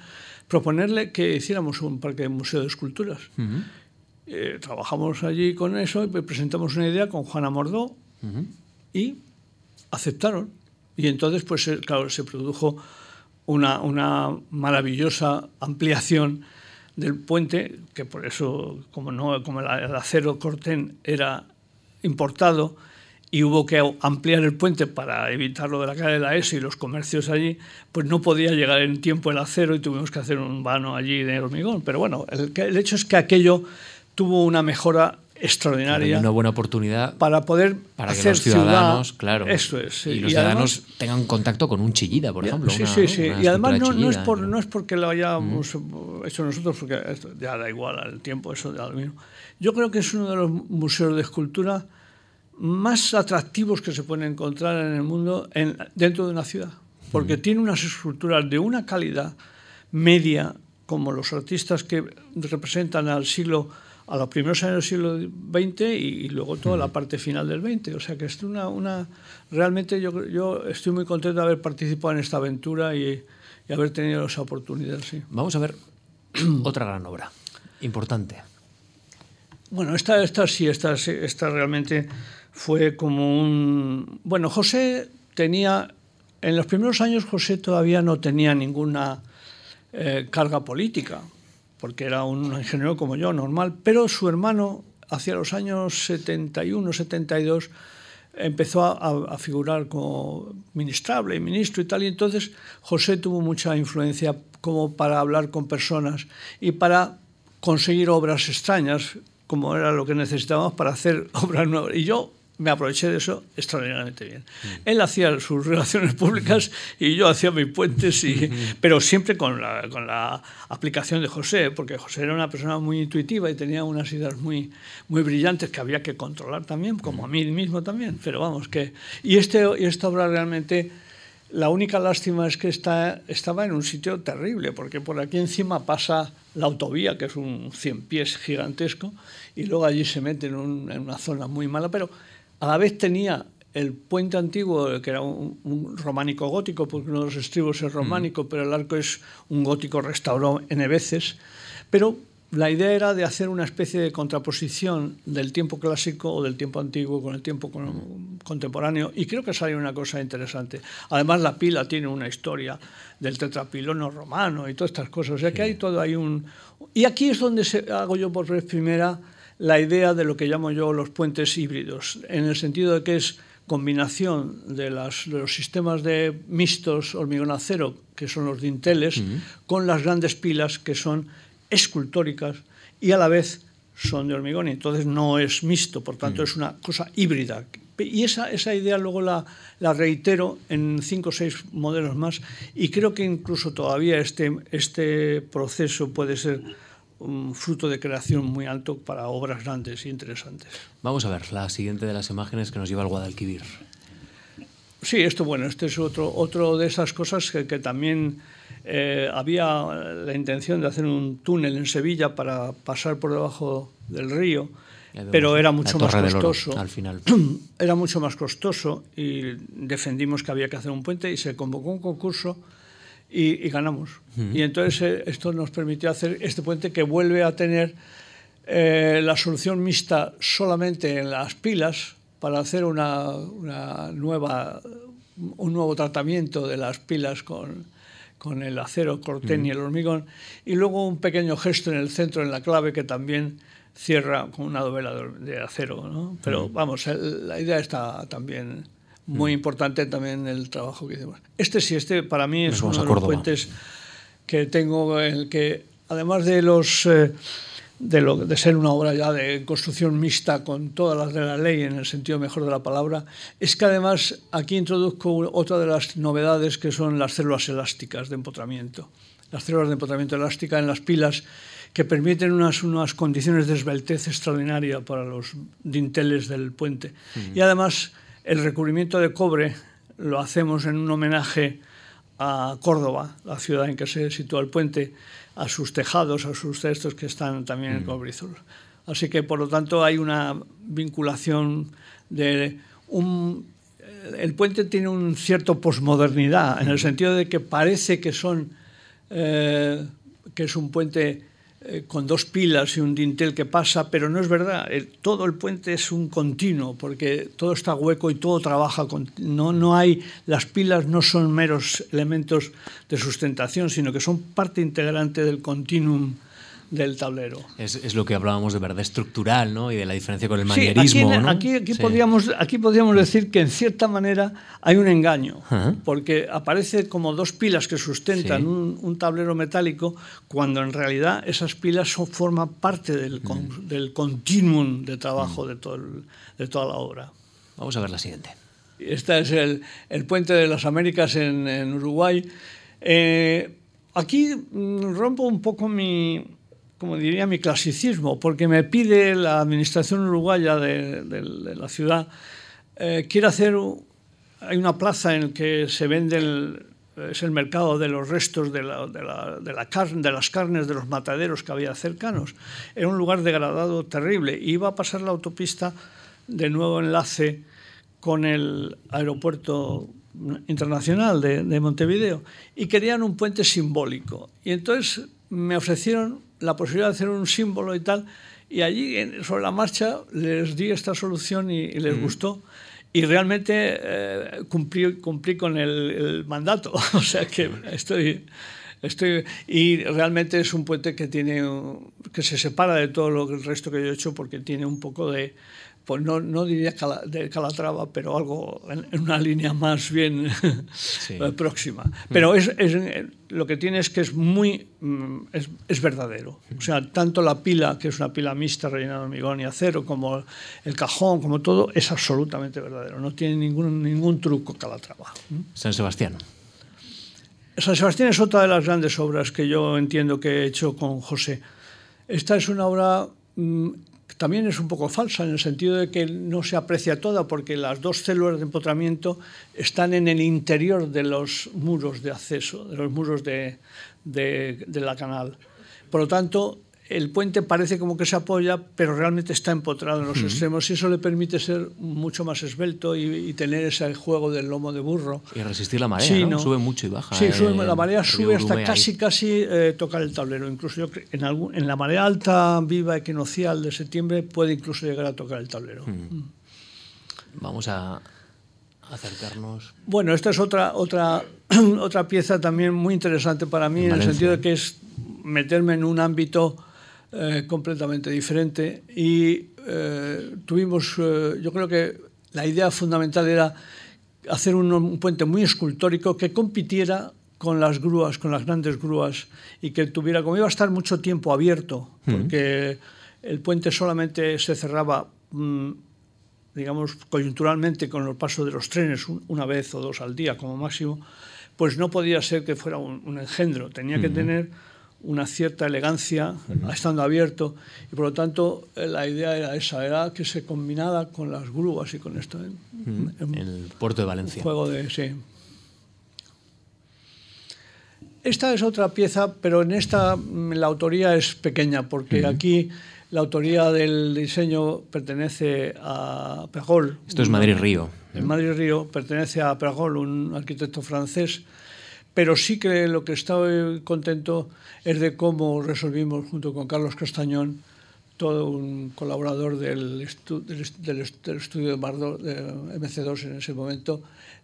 proponerle que hiciéramos un parque de museo de esculturas. Uh -huh. eh, trabajamos allí con eso y presentamos una idea con Juana Mordó uh -huh. y aceptaron. Y entonces, pues, claro, se produjo una, una maravillosa ampliación del puente, que por eso, como, no, como el acero cortén era importado y hubo que ampliar el puente para evitar lo de la calle de la S y los comercios allí, pues no podía llegar en tiempo el acero y tuvimos que hacer un vano allí de hormigón. Pero bueno, el, el hecho es que aquello tuvo una mejora extraordinaria. Una buena oportunidad para poder para hacer que los ciudadanos, ciudad, claro, eso es, sí. y los y ciudadanos además, tengan contacto con un chillida, por ejemplo. Sí, una, sí, sí. Una y además no, chillida, no, es por, no es porque lo hayamos mm. hecho nosotros, porque esto ya da igual al tiempo, eso da lo mismo. Yo creo que es uno de los museos de escultura más atractivos que se pueden encontrar en el mundo en, dentro de una ciudad, porque mm. tiene unas esculturas de una calidad media, como los artistas que representan al siglo a los primeros años del siglo XX y, y luego toda la parte final del XX. O sea que es una, una realmente yo, yo estoy muy contento de haber participado en esta aventura y, y haber tenido esa oportunidad. Sí. Vamos a ver otra gran obra, importante. Bueno, esta, esta sí, esta, esta realmente fue como un... Bueno, José tenía... En los primeros años José todavía no tenía ninguna eh, carga política porque era un ingeniero como yo, normal, pero su hermano hacia los años 71, 72, empezó a, figurar como ministrable y ministro y tal, y entonces José tuvo mucha influencia como para hablar con personas y para conseguir obras extrañas, como era lo que necesitábamos para hacer obras nuevas. Y yo me aproveché de eso extraordinariamente bien. Mm. Él hacía sus relaciones públicas y yo hacía mis puentes, y, pero siempre con la, con la aplicación de José, porque José era una persona muy intuitiva y tenía unas ideas muy, muy brillantes que había que controlar también, como a mí mismo también. Pero vamos, que. Y, este, y esta obra realmente. La única lástima es que está, estaba en un sitio terrible, porque por aquí encima pasa la autovía, que es un cien pies gigantesco, y luego allí se mete en, en una zona muy mala, pero a la vez tenía el puente antiguo, que era un, románico gótico, porque uno de los estribos es románico, pero el arco es un gótico restaurado N veces. Pero la idea era de hacer una especie de contraposición del tiempo clásico o del tiempo antiguo con el tiempo contemporáneo y creo que sale una cosa interesante. Además la pila tiene una historia del tetrapilono romano y todas estas cosas, o sea que hay todo hay un... Y aquí es donde hago yo por vez primera la idea de lo que llamo yo los puentes híbridos, en el sentido de que es combinación de, los sistemas de mixtos hormigón-acero, que son los dinteles, con las grandes pilas, que son escultóricas y a la vez son de hormigón. Y entonces no es mixto, por tanto es una cosa híbrida. Y esa, esa idea luego la, la, reitero en cinco o seis modelos más y creo que incluso todavía este, este proceso puede ser un fruto de creación muy alto para obras grandes e interesantes. Vamos a ver la siguiente de las imágenes que nos lleva al Guadalquivir. Sí, esto bueno, este es otro, otro de esas cosas que, también eh, había la intención de hacer un túnel en Sevilla para pasar por debajo del río, pero era mucho más costoso. al final. Era mucho más costoso y defendimos que había que hacer un puente y se convocó un concurso y, ganamos. Y entonces eh, esto nos permitió hacer este puente que vuelve a tener eh, la solución mixta solamente en las pilas para hacer una, una, nueva, un nuevo tratamiento de las pilas con, con el acero corten y el hormigón, y luego un pequeño gesto en el centro, en la clave, que también cierra con una dovela de acero. ¿no? Pero vamos, la idea está también muy mm. importante también el trabajo que hicimos. Este sí, este para mí es uno de los puentes que tengo, el que además de los... Eh, de, lo, de, ser una obra ya de construcción mixta con todas las de la ley en el sentido mejor de la palabra, es que además aquí introduzco otra de las novedades que son las células elásticas de empotramiento. Las células de empotramiento elástica en las pilas que permiten unas, unas condiciones de esbeltez extraordinaria para los dinteles del puente. Mm. Y además el recubrimiento de cobre lo hacemos en un homenaje a Córdoba, la ciudad en que se sitúa el puente, a sus tejados, a sus textos que están también en mm. Cobrizul. Así que, por lo tanto, hay una vinculación de un... El puente tiene un cierto posmodernidad, en el sentido de que parece que son... Eh, que es un puente eh, con dos pilas y un dintel que pasa, pero no es verdad. todo el puente es un continuo, porque todo está hueco y todo trabaja. no, no hay, las pilas no son meros elementos de sustentación, sino que son parte integrante del continuum del tablero. Es, es, lo que hablábamos de verdad estructural ¿no? y de la diferencia con el manierismo. aquí, aquí, podríamos, aquí podríamos decir que en cierta manera hay un engaño, porque aparece como dos pilas que sustentan un, un, tablero metálico, cuando en realidad esas pilas son, forman parte del, del continuum de trabajo de, todo de toda la obra. Vamos a ver la siguiente. Este es el, el puente de las Américas en, en Uruguay. Eh, aquí mm, rompo un poco mi, como diría, mi clasicismo, porque me pide la administración uruguaya de, la ciudad, eh, quiere hacer, hay una plaza en la que se vende, el, es el mercado de los restos de, la, de, la, carne, de las carnes de los mataderos que había cercanos. Era un lugar degradado terrible. Iba a pasar la autopista de nuevo enlace con el aeropuerto internacional de, de Montevideo y querían un puente simbólico. Y entonces me ofrecieron la posibilidad de hacer un símbolo y tal. Y allí, sobre la marcha, les di esta solución y, les gustó. Y realmente eh, cumplí, cumplí, con el, mandato. o sea que estoy, Estoy, y realmente es un puente que tiene que se separa de todo lo, el resto que yo he hecho porque tiene un poco de, pues no, no diría de Calatrava, pero algo en, una línea más bien próxima. Pero es, es, lo que tiene es que es muy mm, es, es, verdadero. O sea, tanto la pila, que es una pila mixta rellena de hormigón y acero, como el cajón, como todo, es absolutamente verdadero. No tiene ningún, ningún truco Calatrava. San Sebastián. San Sebastián es otra de las grandes obras que yo entiendo que he hecho con José. Esta es una obra mm, también es un poco falsa en el sentido de que no se aprecia toda porque las dos células de empotramiento están en el interior de los muros de acceso, de los muros de, de, de la canal. Por lo tanto, el puente parece como que se apoya, pero realmente está empotrado en los extremos y eso le permite ser mucho más esbelto y, tener ese juego del lomo de burro. Y resistir la marea, ¿no? Sube mucho y baja. Sí, la marea sube hasta casi, casi eh, tocar el tablero. Incluso en, algún, en la marea alta viva equinocial de septiembre puede incluso llegar a tocar el tablero. Mm. Vamos a acercarnos. Bueno, esta es otra, otra, otra pieza también muy interesante para mí, en, en el sentido de que es meterme en un ámbito eh, completamente diferente y eh, tuvimos, eh, yo creo que la idea fundamental era hacer un, un, puente muy escultórico que compitiera con las grúas, con las grandes grúas y que tuviera, como iba a estar mucho tiempo abierto, porque el puente solamente se cerraba, mmm, digamos, coyunturalmente con el paso de los trenes una vez o dos al día como máximo, pues no podía ser que fuera un, un engendro, tenía que tener una cierta elegancia, estando abierto, y por lo tanto eh, la idea era esa, era que se combinara con las grúas y con esto. ¿eh? En, el puerto de Valencia. Juego de, sí. Esta es otra pieza, pero en esta mm, la autoría es pequeña, porque aquí la autoría del diseño pertenece a Pergol. Esto es Madrid-Río. En Madrid-Río pertenece a Pergol, un arquitecto francés, pero sí que lo que estoy contento es de cómo resolvimos junto con Carlos Castañón, todo un colaborador del, del, estudio de, Mardo, de MC2 en ese momento,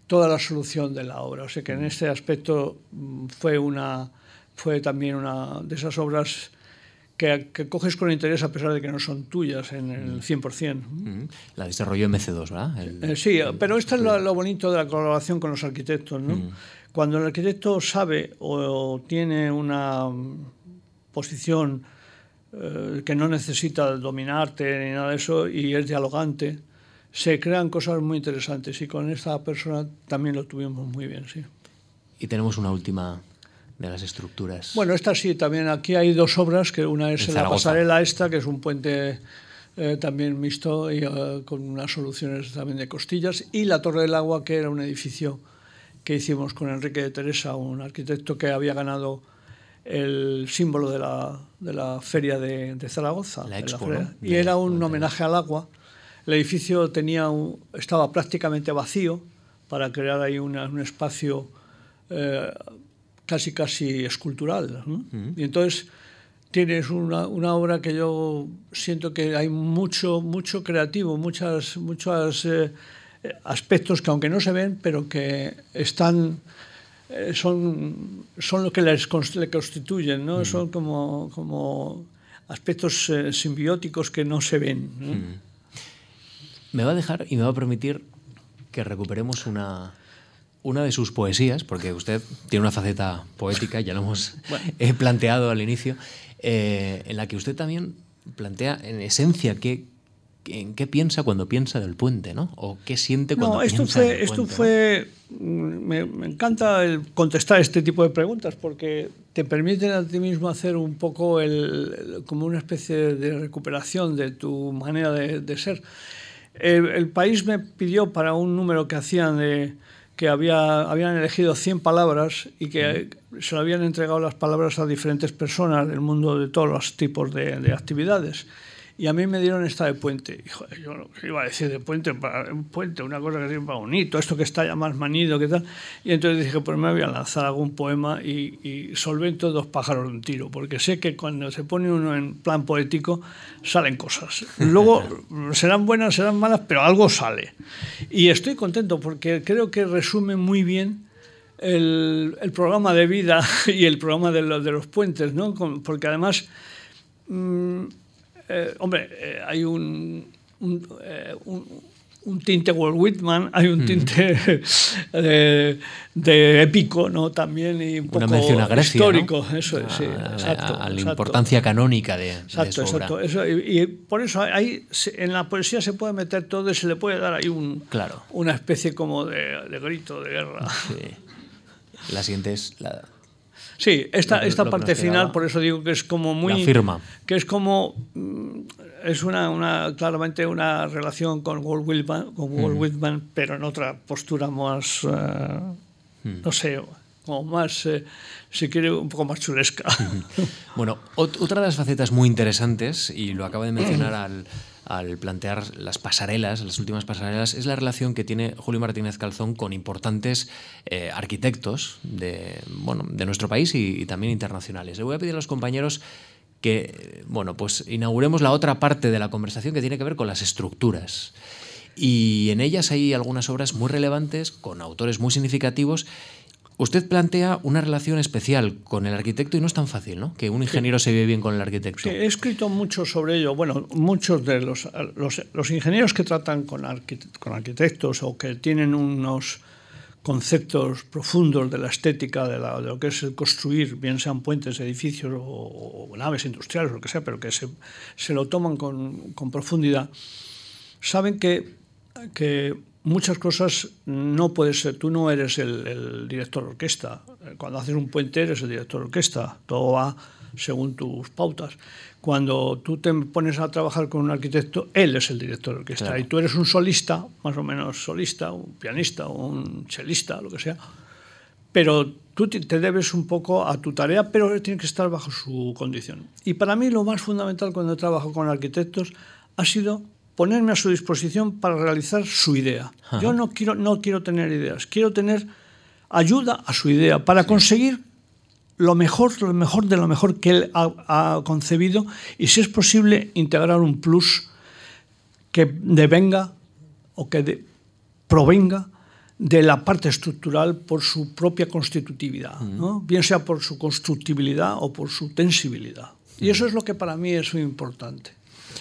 toda la solución de la obra. O sea que en este aspecto mm, fue, una, fue también una de esas obras que, que, coges con interés a pesar de que no son tuyas en el 100%. La desarrolló MC2, ¿verdad? El, eh, sí, pero esto es lo, lo, bonito de la colaboración con los arquitectos, ¿no? Cuando el arquitecto sabe o tiene una posición eh, que no necesita dominarte ni nada de eso y es dialogante, se crean cosas muy interesantes y con esta persona también lo tuvimos muy bien, sí. Y tenemos una última de las estructuras. Bueno, esta sí, también aquí hay dos obras, que una es la pasarela esta, que es un puente eh, también mixto y uh, con unas soluciones también de costillas, y la Torre del Agua, que era un edificio que hicimos con Enrique de Teresa, un arquitecto que había ganado el símbolo de la, de la feria de, de Zaragoza. La Expo, la Y era un homenaje al agua. El edificio tenía un, estaba prácticamente vacío para crear ahí una, un espacio eh, casi casi escultural. ¿no? Uh -huh. Y entonces tienes una, una, obra que yo siento que hay mucho, mucho creativo, muchas, muchas eh, aspectos que aunque no se ven, pero que están eh, son, son lo que les le constituyen, ¿no? Mm. Son como, como aspectos eh, simbióticos que no se ven. ¿no? Mm. Me va a dejar y me va a permitir que recuperemos una, una de sus poesías, porque usted tiene una faceta poética, ya lo hemos bueno. planteado al inicio, eh, en la que usted también plantea en esencia qué, en qué piensa cuando piensa del puente, ¿no? O qué siente cuando no, esto piensa fue, del esto puente. fue, me, me, encanta el contestar este tipo de preguntas porque te permiten a ti mismo hacer un poco el, el, como una especie de recuperación de tu manera de, de ser. El, el, país me pidió para un número que hacían de que había, habían elegido 100 palabras y que se habían entregado las palabras a diferentes personas del mundo de todos los tipos de actividades. Y a mí me dieron esta de puente. Joder, yo no iba a decir de puente, para, un puente, una cosa que siempre bonito, esto que está ya más manido, que tal. Y entonces dije, pues me voy a lanzar algún poema y, y solvento dos pájaros de un tiro, porque sé que cuando se pone uno en plan poético salen cosas. Luego serán buenas, serán malas, pero algo sale. Y estoy contento porque creo que resume muy bien el, el, programa de vida y el programa de, los, de los puentes, ¿no? Porque además, mm, eh, hombre, eh, hay un, un, eh, un un tinte Walt Whitman, hay un tinte de, de, épico, ¿no? También y un poco Grecia, histórico, ¿no? eso es, sí, a, exacto. A, la exacto. importancia canónica de, exacto, de su exacto. Eso, y, y, por eso hay, en la poesía se puede meter todo y se le puede dar ahí un, claro. una especie como de, de grito de guerra. Sí. La siguiente es la, Sí, esta, esta lo parte final, por eso digo que es como muy... La firma. Que es como... mm, Es una, una claramente una relación con Walt Whitman, con Walt Mm. Whitman pero en otra postura más... eh, Mm. No sé, como más, eh, si quiere, un poco más chulesca. Bueno, ot- otra de las facetas muy interesantes, y lo acaba de mencionar al, al plantear las pasarelas, las últimas pasarelas, es la relación que tiene Julio Martínez Calzón con importantes eh, arquitectos de, nuestro país y, y también internacionales. Le voy a pedir a los compañeros que bueno, pues inauguremos la otra parte de la conversación que tiene que ver con las estructuras. Y en ellas hay algunas obras muy relevantes, con autores muy significativos. Usted plantea una relación especial con el arquitecto y no es tan fácil, ¿no? Que un ingeniero se vive bien con el arquitecto. He escrito mucho sobre ello. Bueno, muchos de los, ingenieros que tratan con, arquit- con arquitectos o que tienen unos conceptos profundos de la estética, de, la- lo que es construir, bien sean puentes, edificios o, naves industriales, lo que sea, pero que se, lo toman con, profundidad, saben que muchas cosas no puedes ser, tú no eres el, el director de orquesta. Cuando haces un puente eres el director de orquesta, todo va según tus pautas. Cuando tú te pones a trabajar con un arquitecto, él es el director de orquesta Claro. y tú eres un solista, más o menos solista, un pianista, un chelista, lo que sea. Pero tú te te debes un poco a tu tarea, pero tiene que estar bajo su condición. Y para mí lo más fundamental cuando trabajo con arquitectos ha sido ponerme a su disposición para realizar su idea. Yo no quiero, no quiero tener ideas, quiero tener ayuda a su idea para conseguir lo mejor, lo mejor de lo mejor que él ha, ha concebido y si es posible integrar un plus que devenga o que de- provenga de la parte estructural por su propia constitutividad, ¿no? bien sea por su constructibilidad o por su tensibilidad. Y eso es lo que para mí es muy importante.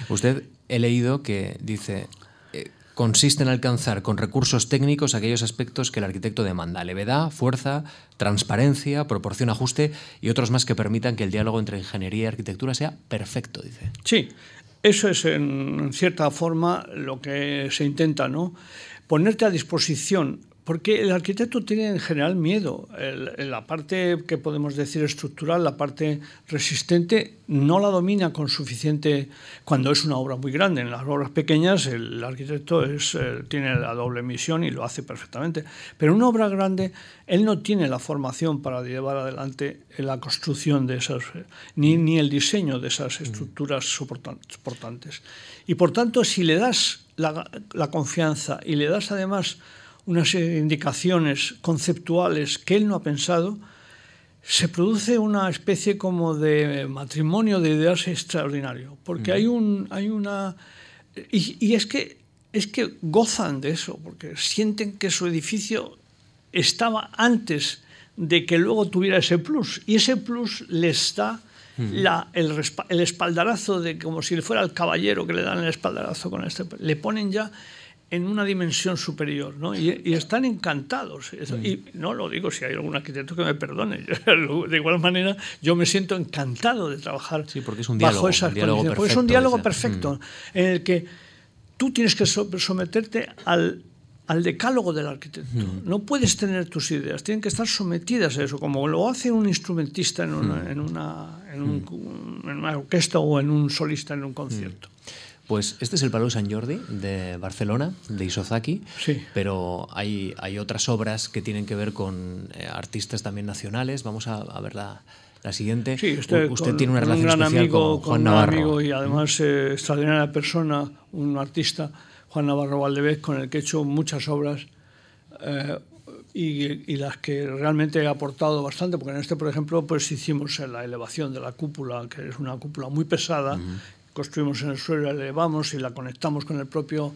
Usted he leído que dice eh, consiste en alcanzar con recursos técnicos aquellos aspectos que el arquitecto demanda: levedad, fuerza, transparencia, proporción, ajuste y otros más que permitan que el diálogo entre ingeniería y arquitectura sea perfecto, dice. Sí, eso es en, cierta forma lo que se intenta, ¿no? Ponerte a disposición, porque el arquitecto tiene en general miedo. El- la parte que podemos decir estructural, la parte resistente, no la domina con suficiente cuando es una obra muy grande. En las obras pequeñas el arquitecto es, eh, tiene la doble misión y lo hace perfectamente. Pero en una obra grande él no tiene la formación para llevar adelante la construcción de esas, ni, ni el diseño de esas estructuras soportan- soportantes. Y por tanto, si le das la, la confianza y le das además unas eh, indicaciones conceptuales que él no ha pensado, se produce una especie como de matrimonio de ideas extraordinario, porque hay, un, hay una... Y, y es, que, es que gozan de eso, porque sienten que su edificio estaba antes de que luego tuviera ese plus, y ese plus les da la- el, el espaldarazo de como si fuera el caballero que le dan el espaldarazo con este, le ponen ya en una dimensión superior, ¿no? Y, y están encantados. Eso- Y no lo digo si hay algún arquitecto que me perdone. De igual manera, yo me siento encantado de trabajar Sí, porque es un bajo diálogo, esas un diálogo condiciones. Porque es un perfecto, diálogo perfecto en el que tú tienes que so- someterte al, al decálogo del arquitecto. No puedes tener tus ideas, tienen que estar sometidas a eso, como lo hace un instrumentista en una, en una, en un- en una orquesta o en un solista en un concierto. Pues este es el Palau Sant Jordi de Barcelona, de Isozaki, Sí. pero hay, hay otras obras que tienen que ver con eh, artistas también nacionales. Vamos a, a ver la, la siguiente. Sí, usted, Usted con- tiene una con relación un gran especial amigo, con Juan un Navarro. amigo y además eh, extraordinaria persona, un artista, Juan Navarro Valdevez, con el que he hecho muchas obras eh, y, y las que realmente he aportado bastante, porque en este, por ejemplo, pues hicimos la elevación de la cúpula, que es una cúpula muy pesada, construimos en el suelo, la elevamos y la conectamos con el propio,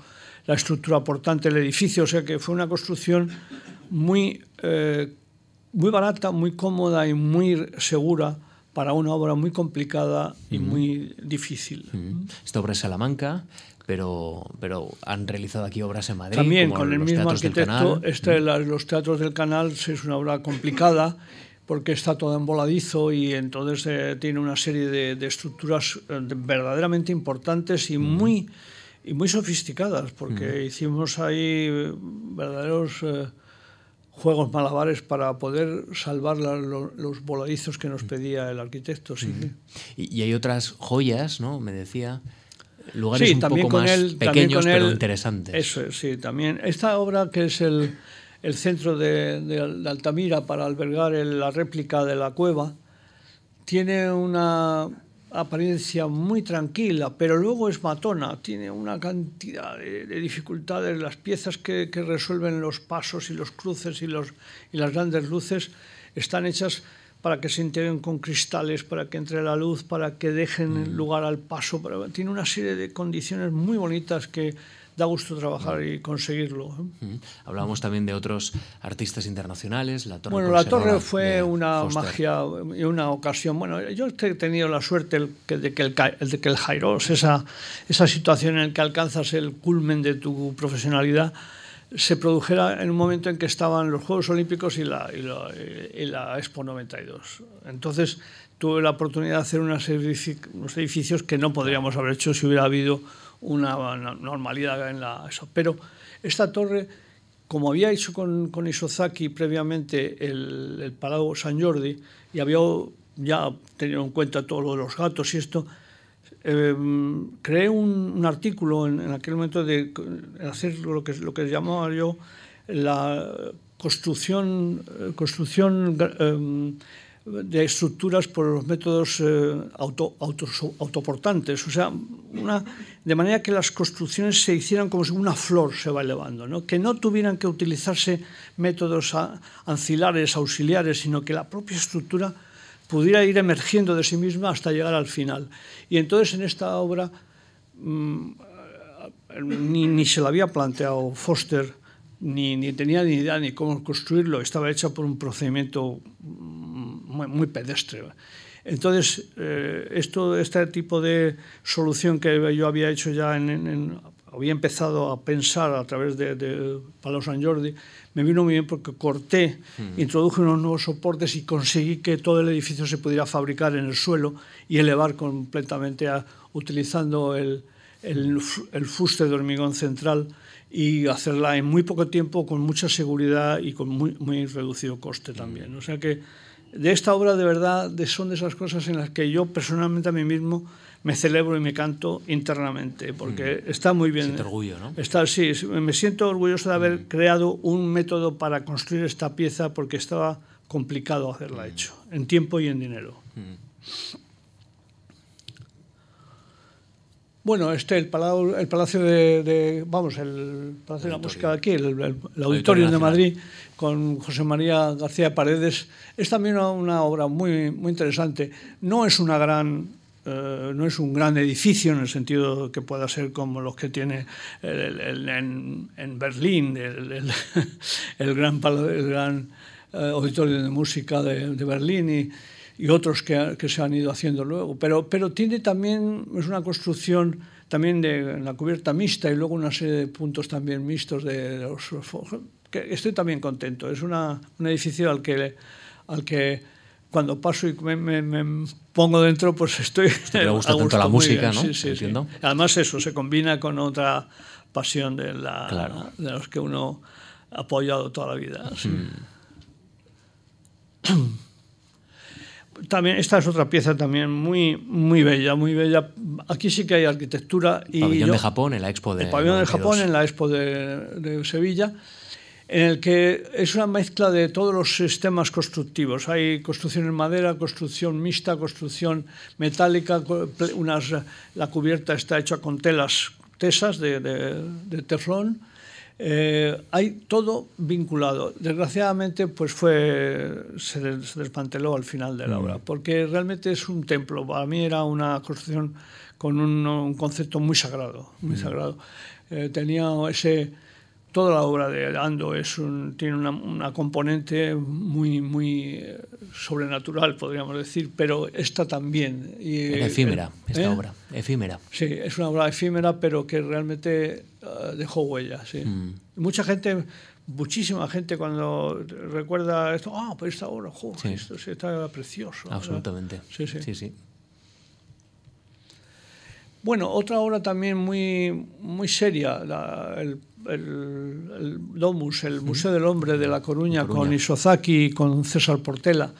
la estructura portante del edificio, o sea que fue una construcción muy... eh, muy barata, muy cómoda y muy segura para una obra muy complicada y muy difícil. Esta obra es Salamanca, pero, pero han realizado aquí obras en Madrid. También con el mismo arquitecto. Este, Los Teatros del Canal es una obra complicada porque está todo en voladizo y entonces eh, tiene una serie de, estructuras eh, verdaderamente importantes y muy, y muy sofisticadas, porque hicimos ahí eh, verdaderos juegos malabares para poder salvar los voladizos que nos pedía el arquitecto. Sí. Y, hay otras joyas, ¿no? Me decía. Lugares un poco más pequeños pero interesantes. Eso, sí, también. Esta obra que es el, el centro de, de, Altamira para albergar la réplica de la cueva, tiene una apariencia muy tranquila, pero luego es matona, tiene una cantidad de, dificultades, las piezas que, resuelven los pasos y los cruces y, los, y las grandes luces están hechas para que se integren con cristales, para que entre la luz, para que dejen mm. lugar al paso. Tiene una serie de condiciones muy bonitas que da gusto trabajar y conseguirlo. ¿eh? Hablábamos también de otros artistas internacionales. La torre bueno, la torre fue una magia y una ocasión. Bueno, yo he tenido la suerte de que el, de que el Jairos, esa, esa situación en la que alcanzas el culmen de tu profesionalidad, se produjera en un momento en que estaban los Juegos Olímpicos y la, y la, y la Expo 92. Entonces tuve la oportunidad de hacer unos edificios que no podríamos haber hecho si hubiera habido una normalidad en la, eso. Pero esta torre, como había hecho con, con Isozaki previamente el, el Palau San Jordi, y había ya tenido en cuenta todo lo de los gatos y esto, eh, creé un, artículo en, aquel momento de hacer lo que, lo que llamaba yo la construcción, eh, construcción eh, de estructuras por los métodos eh, auto, autoportantes, o sea, una, de manera que las construcciones se hicieran como si una flor se va elevando, ¿no? que no tuvieran que utilizarse métodos ancilares, auxiliares, sino que la propia estructura pudiera ir emergiendo de sí misma hasta llegar al final. Y entonces en esta obra mmm, ni, ni se la había planteado Foster, ni, ni tenía ni idea ni cómo construirlo, estaba hecha por un procedimiento muy, muy pedestre. Entonces, eh, esto, este tipo de solución que yo había hecho ya, en, en, había empezado a pensar a través de, de Palau San Jordi, me vino muy bien porque corté, mm. introduje unos nuevos soportes y conseguí que todo el edificio se pudiera fabricar en el suelo y elevar completamente a, utilizando el, el, el fuste de hormigón central y hacerla en muy poco tiempo con mucha seguridad y con muy, muy reducido coste también. O sea que de esta obra de verdad son de esas cosas en las que yo personalmente a mí mismo me celebro y me canto internamente, porque mm. está muy bien. Siento orgullo, ¿no? Está, sí, me siento orgulloso de haber mm. creado un método para construir esta pieza porque estaba complicado hacerla mm. hecho, en tiempo y en dinero. Mm. Bueno, este, el, palacio, el palacio de, vamos, el Palacio de la Música de aquí, el, Auditorio de Madrid, con José María García Paredes, es también una, obra muy, muy interesante. No es una gran eh, no es un gran edificio en el sentido que pueda ser como los que tiene en, en, Berlín, el, el, gran, el gran eh, auditorio de música de, de Berlín y, y otros que, que, se han ido haciendo luego. Pero, pero tiene también, es una construcción también de la cubierta mixta y luego una serie de puntos también mixtos de los... Que estoy también contento. Es una, un edificio al que, al que cuando paso y me, me, me pongo dentro, pues estoy... Me gusta tanto la música, ¿no? Sí, sí, sí, Además eso, se combina con otra pasión de, la, claro. de los que uno ha apoyado toda la vida. Sí. Mm. también esta es otra pieza también muy muy bella, muy bella. Aquí sí que hay arquitectura y pabellón yo, de Japón en la Expo de el pabellón de Japón en la Expo de, de, Sevilla, en el que es una mezcla de todos los sistemas constructivos. Hay construcción en madera, construcción mixta, construcción metálica, unas, la cubierta está hecha con telas tesas de, de, de teflón eh, hay todo vinculado. Desgraciadamente, pues fue se, desmanteló al final de la obra, porque realmente es un templo. Para mí era una construcción con un, un concepto muy sagrado, muy mm. sagrado. Eh, tenía ese toda la obra de Ando es un, tiene una, una, componente muy, muy eh, sobrenatural, podríamos decir, pero esta también. Y, efímera, esta ¿eh? obra, efímera. Sí, es una obra efímera, pero que realmente uh, dejó huella. Sí. Mm. Mucha gente, muchísima gente cuando recuerda esto, ah, pues esta obra, joder, sí. esto sí, está precioso. Absolutamente. Sí, sí. sí, sí. Bueno, otra obra también muy, muy seria, la, el el, el Domus, el Museo del Hombre de La Coruña, Coruña, con Isozaki y con César Portela.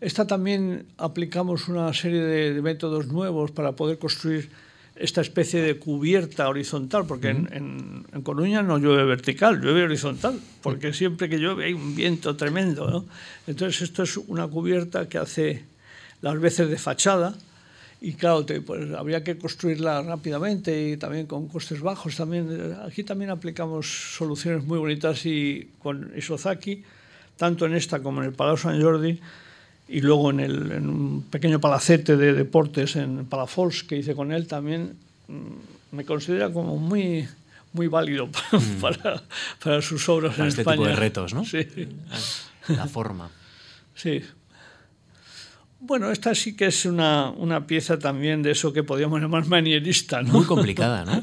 Esta también aplicamos una serie de, de, métodos nuevos para poder construir esta especie de cubierta horizontal, porque en, en, en, Coruña no llueve vertical, llueve horizontal, porque siempre que llueve hay un viento tremendo. ¿no? Entonces esto es una cubierta que hace las veces de fachada, y claro, te, pues, habría que construirla rápidamente y también con costes bajos. También, aquí también aplicamos soluciones muy bonitas y con Isozaki, tanto en esta como en el Palau Sant Jordi, y luego en, el, en un pequeño palacete de deportes en Palafols que hice con él también, mm, me considera como muy, muy válido para, mm. para, para sus obras para en este España. tipo de retos, ¿no? Sí. La forma. Sí, bueno, esta sí que es una, una, pieza también de eso que podríamos llamar manierista. ¿no? Muy complicada, ¿no?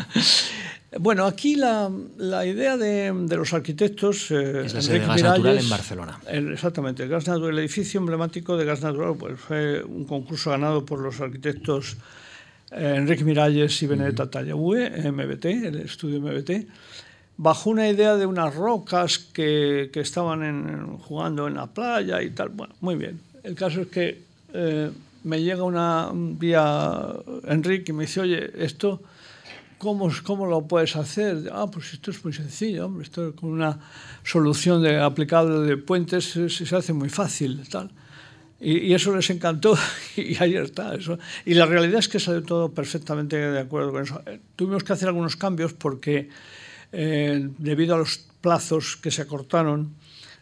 bueno, aquí la, la idea de, de, los arquitectos... Eh, es la sede de Gas Miralles, Natural en Barcelona. El, exactamente, el, gas natural, el edificio emblemático de Gas Natural pues, fue un concurso ganado por los arquitectos eh, Enrique Miralles y Benedetta uh -huh. Tallabue, MBT, el estudio MBT, bajo una idea de unas rocas que, que estaban en, jugando en la playa y tal. Bueno, muy bien. El caso es que eh, me llega una, un día Enrique y me dice, oye, esto, ¿cómo, ¿cómo lo puedes hacer? Ah, pues esto es muy sencillo, hombre, esto con una solución de, aplicable de puentes se, se hace muy fácil, tal. Y, eso les encantó y ahí está. Eso. Y la realidad es que salió todo perfectamente de acuerdo con eso. Eh, tuvimos que hacer algunos cambios porque eh, debido a los plazos que se acortaron,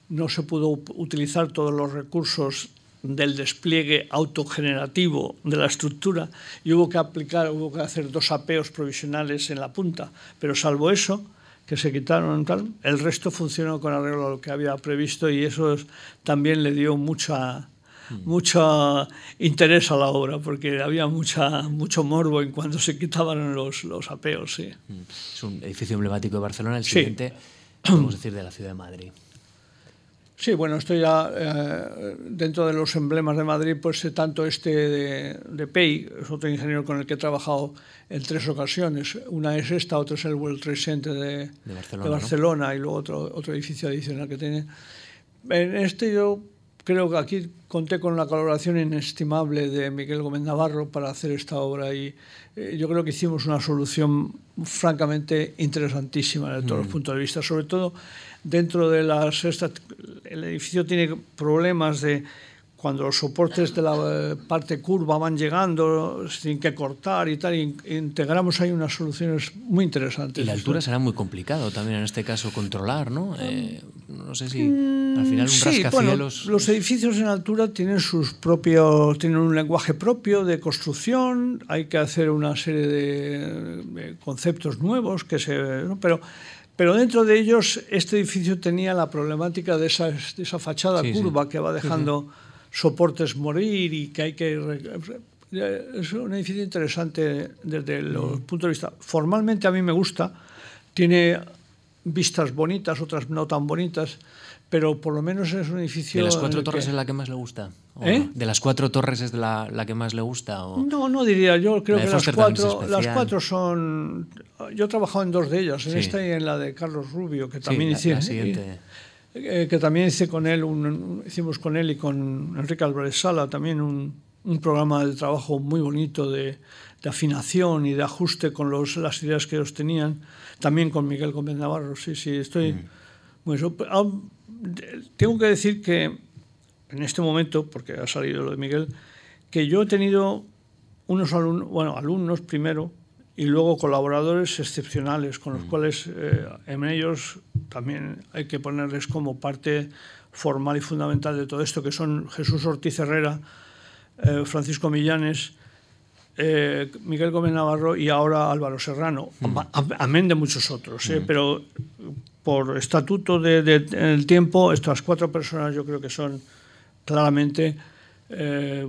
no se pudo utilizar todos los recursos del despliegue autogenerativo de la estructura y hubo que aplicar, hubo que hacer dos apeos provisionales en la punta. Pero salvo eso, que se quitaron tal, el resto funcionó con arreglo a lo que había previsto y eso también le dio mucha, mm. mucho interés a la obra, porque había mucha, mucho morbo en cuando se quitaban los, los apeos. Sí. Mm. Es un edificio emblemático de Barcelona, el siguiente, sí. podemos decir, de la ciudad de Madrid. Sí, bueno, estoy ya eh, dentro de los emblemas de Madrid, pues tanto este de, de Pei, es otro ingeniero con el que he trabajado en tres ocasiones. Una es esta, otra es el World Trade Center de, de Barcelona, de Barcelona ¿no? y luego otro, otro edificio adicional que tiene. En este yo creo que aquí conté con la colaboración inestimable de Miguel Gómez Navarro para hacer esta obra y eh, yo creo que hicimos una solución francamente interesantísima desde todos mm. los puntos de vista, sobre todo dentro de las... El edificio tiene problemas de cuando los soportes de la eh, parte curva van llegando, sin que cortar y tal, y integramos ahí unas soluciones muy interesantes. Y la altura será muy complicado también en este caso controlar, ¿no? Eh, no sé si al final un sí, rascacielos... Bueno, los edificios en altura tienen sus propios, tienen un lenguaje propio de construcción, hay que hacer una serie de, de conceptos nuevos que se... ¿no? Pero pero dentro de ellos, este edificio tenía la problemática de esa, de esa fachada sí, curva sí. que va dejando soportes morir y que hay que... Es un edificio interesante desde los puntos de vista. Formalmente a mí me gusta, tiene vistas bonitas, otras no tan bonitas, pero por lo menos es un edificio... ¿De las cuatro torres que... es la que más le gusta? ¿Eh? ¿De las cuatro torres es la, la que más le gusta? O... No, no diría. Yo creo que las cuatro, las cuatro son... Yo he trabajado en dos de ellas, en sí. esta y en la de Carlos Rubio, que también sí, hice... La. Eh, que también hice con él, un, hicimos con él y con Enrique Álvarez Sala también un, un programa de trabajo muy bonito de, de afinación y de ajuste con los, las ideas que ellos tenían, también con Miguel Gómez Navarro. Sí, sí, estoy... Mm. Bueno, tengo que decir que en este momento, porque ha salido lo de Miguel, que yo he tenido unos alumnos, bueno, alumnos primero y luego colaboradores excepcionales con los mm. cuales eh, en ellos también hay que ponerles como parte formal y fundamental de todo esto, que son Jesús Ortiz Herrera, eh, Francisco Millanes, eh, Miguel Gómez Navarro y ahora Álvaro Serrano, mm. amén de muchos otros, eh, mm. pero por estatuto del tiempo, estas cuatro personas yo creo que son claramente eh,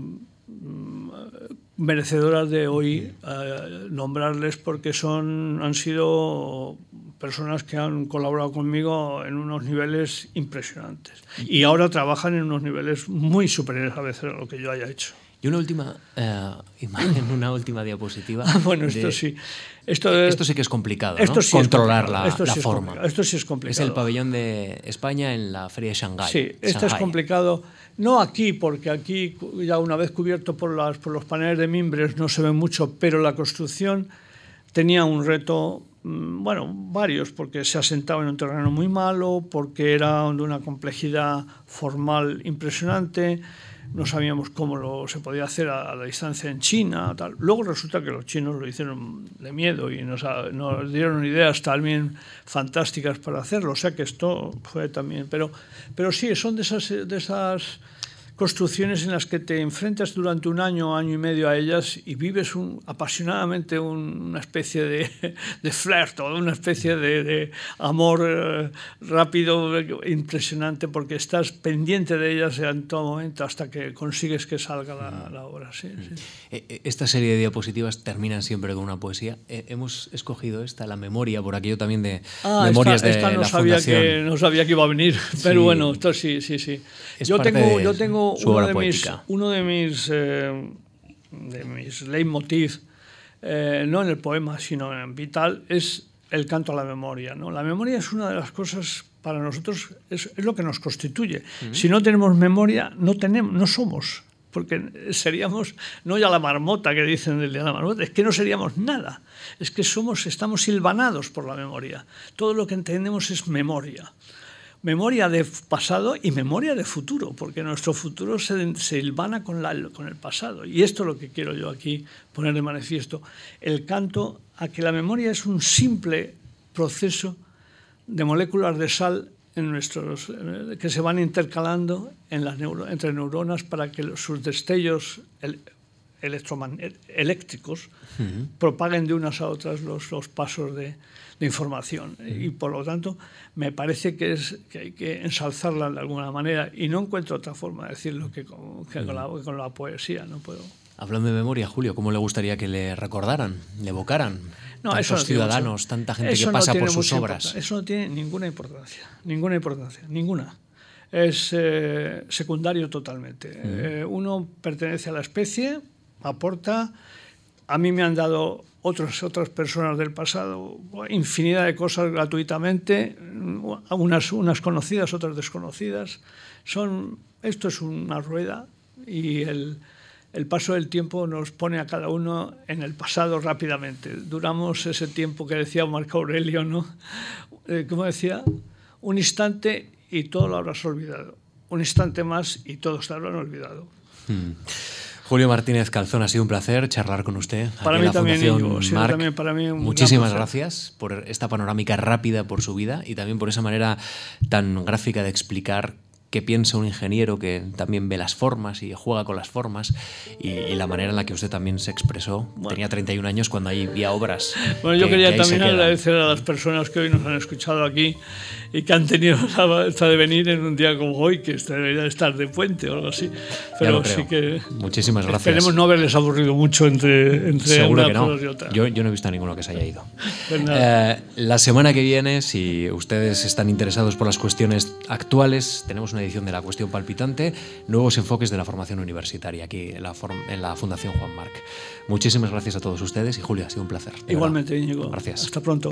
merecedoras de hoy eh, nombrarles porque son, han sido personas que han colaborado conmigo en unos niveles impresionantes y ahora trabajan en unos niveles muy superiores a veces a lo que yo haya hecho. Y una última eh, imagen, una última diapositiva. Ah, bueno, esto sí. Esto, esto, sí que es complicado, ¿no? Controlar la, forma. esto sí es complicado. Es el pabellón de España en la Feria de Shanghái. Sí, esto es complicado. No aquí, porque aquí ya una vez cubierto por, las, por los paneles de mimbres no se ve mucho, pero la construcción tenía un reto, mm, bueno, varios, porque se asentaba en un terreno muy malo, porque era de una complejidad formal impresionante no sabíamos cómo lo, se podía hacer a, la distancia en China. Tal. Luego resulta que los chinos lo hicieron de miedo y nos, dieron ideas también fantásticas para hacerlo. O sea que esto fue también. Pero, pero sí, son de esas, de esas construcciones en las que te enfrentas durante un año, año y medio a ellas y vives un, apasionadamente una especie de, de flirt o una especie de, amor eh, rápido, impresionante, porque estás pendiente de ellas en todo momento hasta que consigues que salga la, obra. Sí, eh, eh, Esta serie de diapositivas terminan siempre con una poesía. hemos escogido esta, la memoria, por aquello también de ah, memorias esta, de no la sabía fundación. Que, no sabía que iba a venir, pero bueno, esto sí, sí, sí. yo tengo, yo tengo uno, de mis, uno de mis, eh, de mis leitmotiv, eh, no en el poema, sino en Vital, es el canto a la memoria. ¿no? La memoria es una de las cosas, para nosotros, es, es lo que nos constituye. Si no tenemos memoria, no, tenemos, no somos porque seríamos no ya la marmota que dicen del día de la marmota, es que no seríamos nada. Es que somos, estamos silvanados por la memoria. Todo lo que entendemos es memoria memoria de pasado y memoria de futuro, porque nuestro futuro se, se hilvana con, la, con el pasado. Y esto es lo que quiero yo aquí poner de manifiesto. El canto a que la memoria es un simple proceso de moléculas de sal en nuestros, que se van intercalando en las entre neuronas para que sus destellos eléctricos propaguen de unas a otras los, los pasos de, de información. Y por lo tanto, me parece que, es, que hay que ensalzarla de alguna manera y no encuentro otra forma de decirlo que con, con, la, poesía. No puedo. Hablando de memoria, Julio, ¿cómo le gustaría que le recordaran, le evocaran? No, Tantos ciudadanos, tanta gente que pasa por sus obras. Eso no tiene ninguna importancia, ninguna importancia, ninguna. Es eh, secundario totalmente. Eh, uno pertenece a la especie, aporta. A mí me han dado otras, otras personas del pasado, infinidad de cosas gratuitamente, unas, unas conocidas, otras desconocidas. Son, esto es una rueda y el, el paso del tiempo nos pone a cada uno en el pasado rápidamente. Duramos ese tiempo que decía Marco Aurelio, ¿no? Eh, como decía, un instante y todo lo habrás olvidado. Un instante más y todos te habrán olvidado. Hmm. Julio Martínez Calzón, ha sido un placer charlar con usted. Para mí también, también para mí Muchísimas gracias por esta panorámica rápida por su vida y también por esa manera tan gráfica de explicar qué piensa un ingeniero que también ve las formas y juega con las formas y, la manera en la que usted también se expresó. Tenía 31 años cuando ahí había obras. Bueno, yo quería también agradecer a las personas que hoy nos han escuchado aquí y que han tenido esta de venir en un día como hoy, que debería estar de puente o algo así. Pero sí que. Muchísimas gracias. Esperemos no haberles aburrido mucho entre, entre una y otra. Yo, yo, no he visto a ninguno que se haya ido. Pues eh, la semana que viene, si ustedes están interesados por las cuestiones actuales, tenemos una edición de La Cuestión Palpitante, nuevos enfoques de la formación universitaria aquí en la, en la Fundación Juan Marc. Muchísimas gracias a todos ustedes y Julia, ha sido un placer. Igualmente, Íñigo. Gracias. Hasta pronto.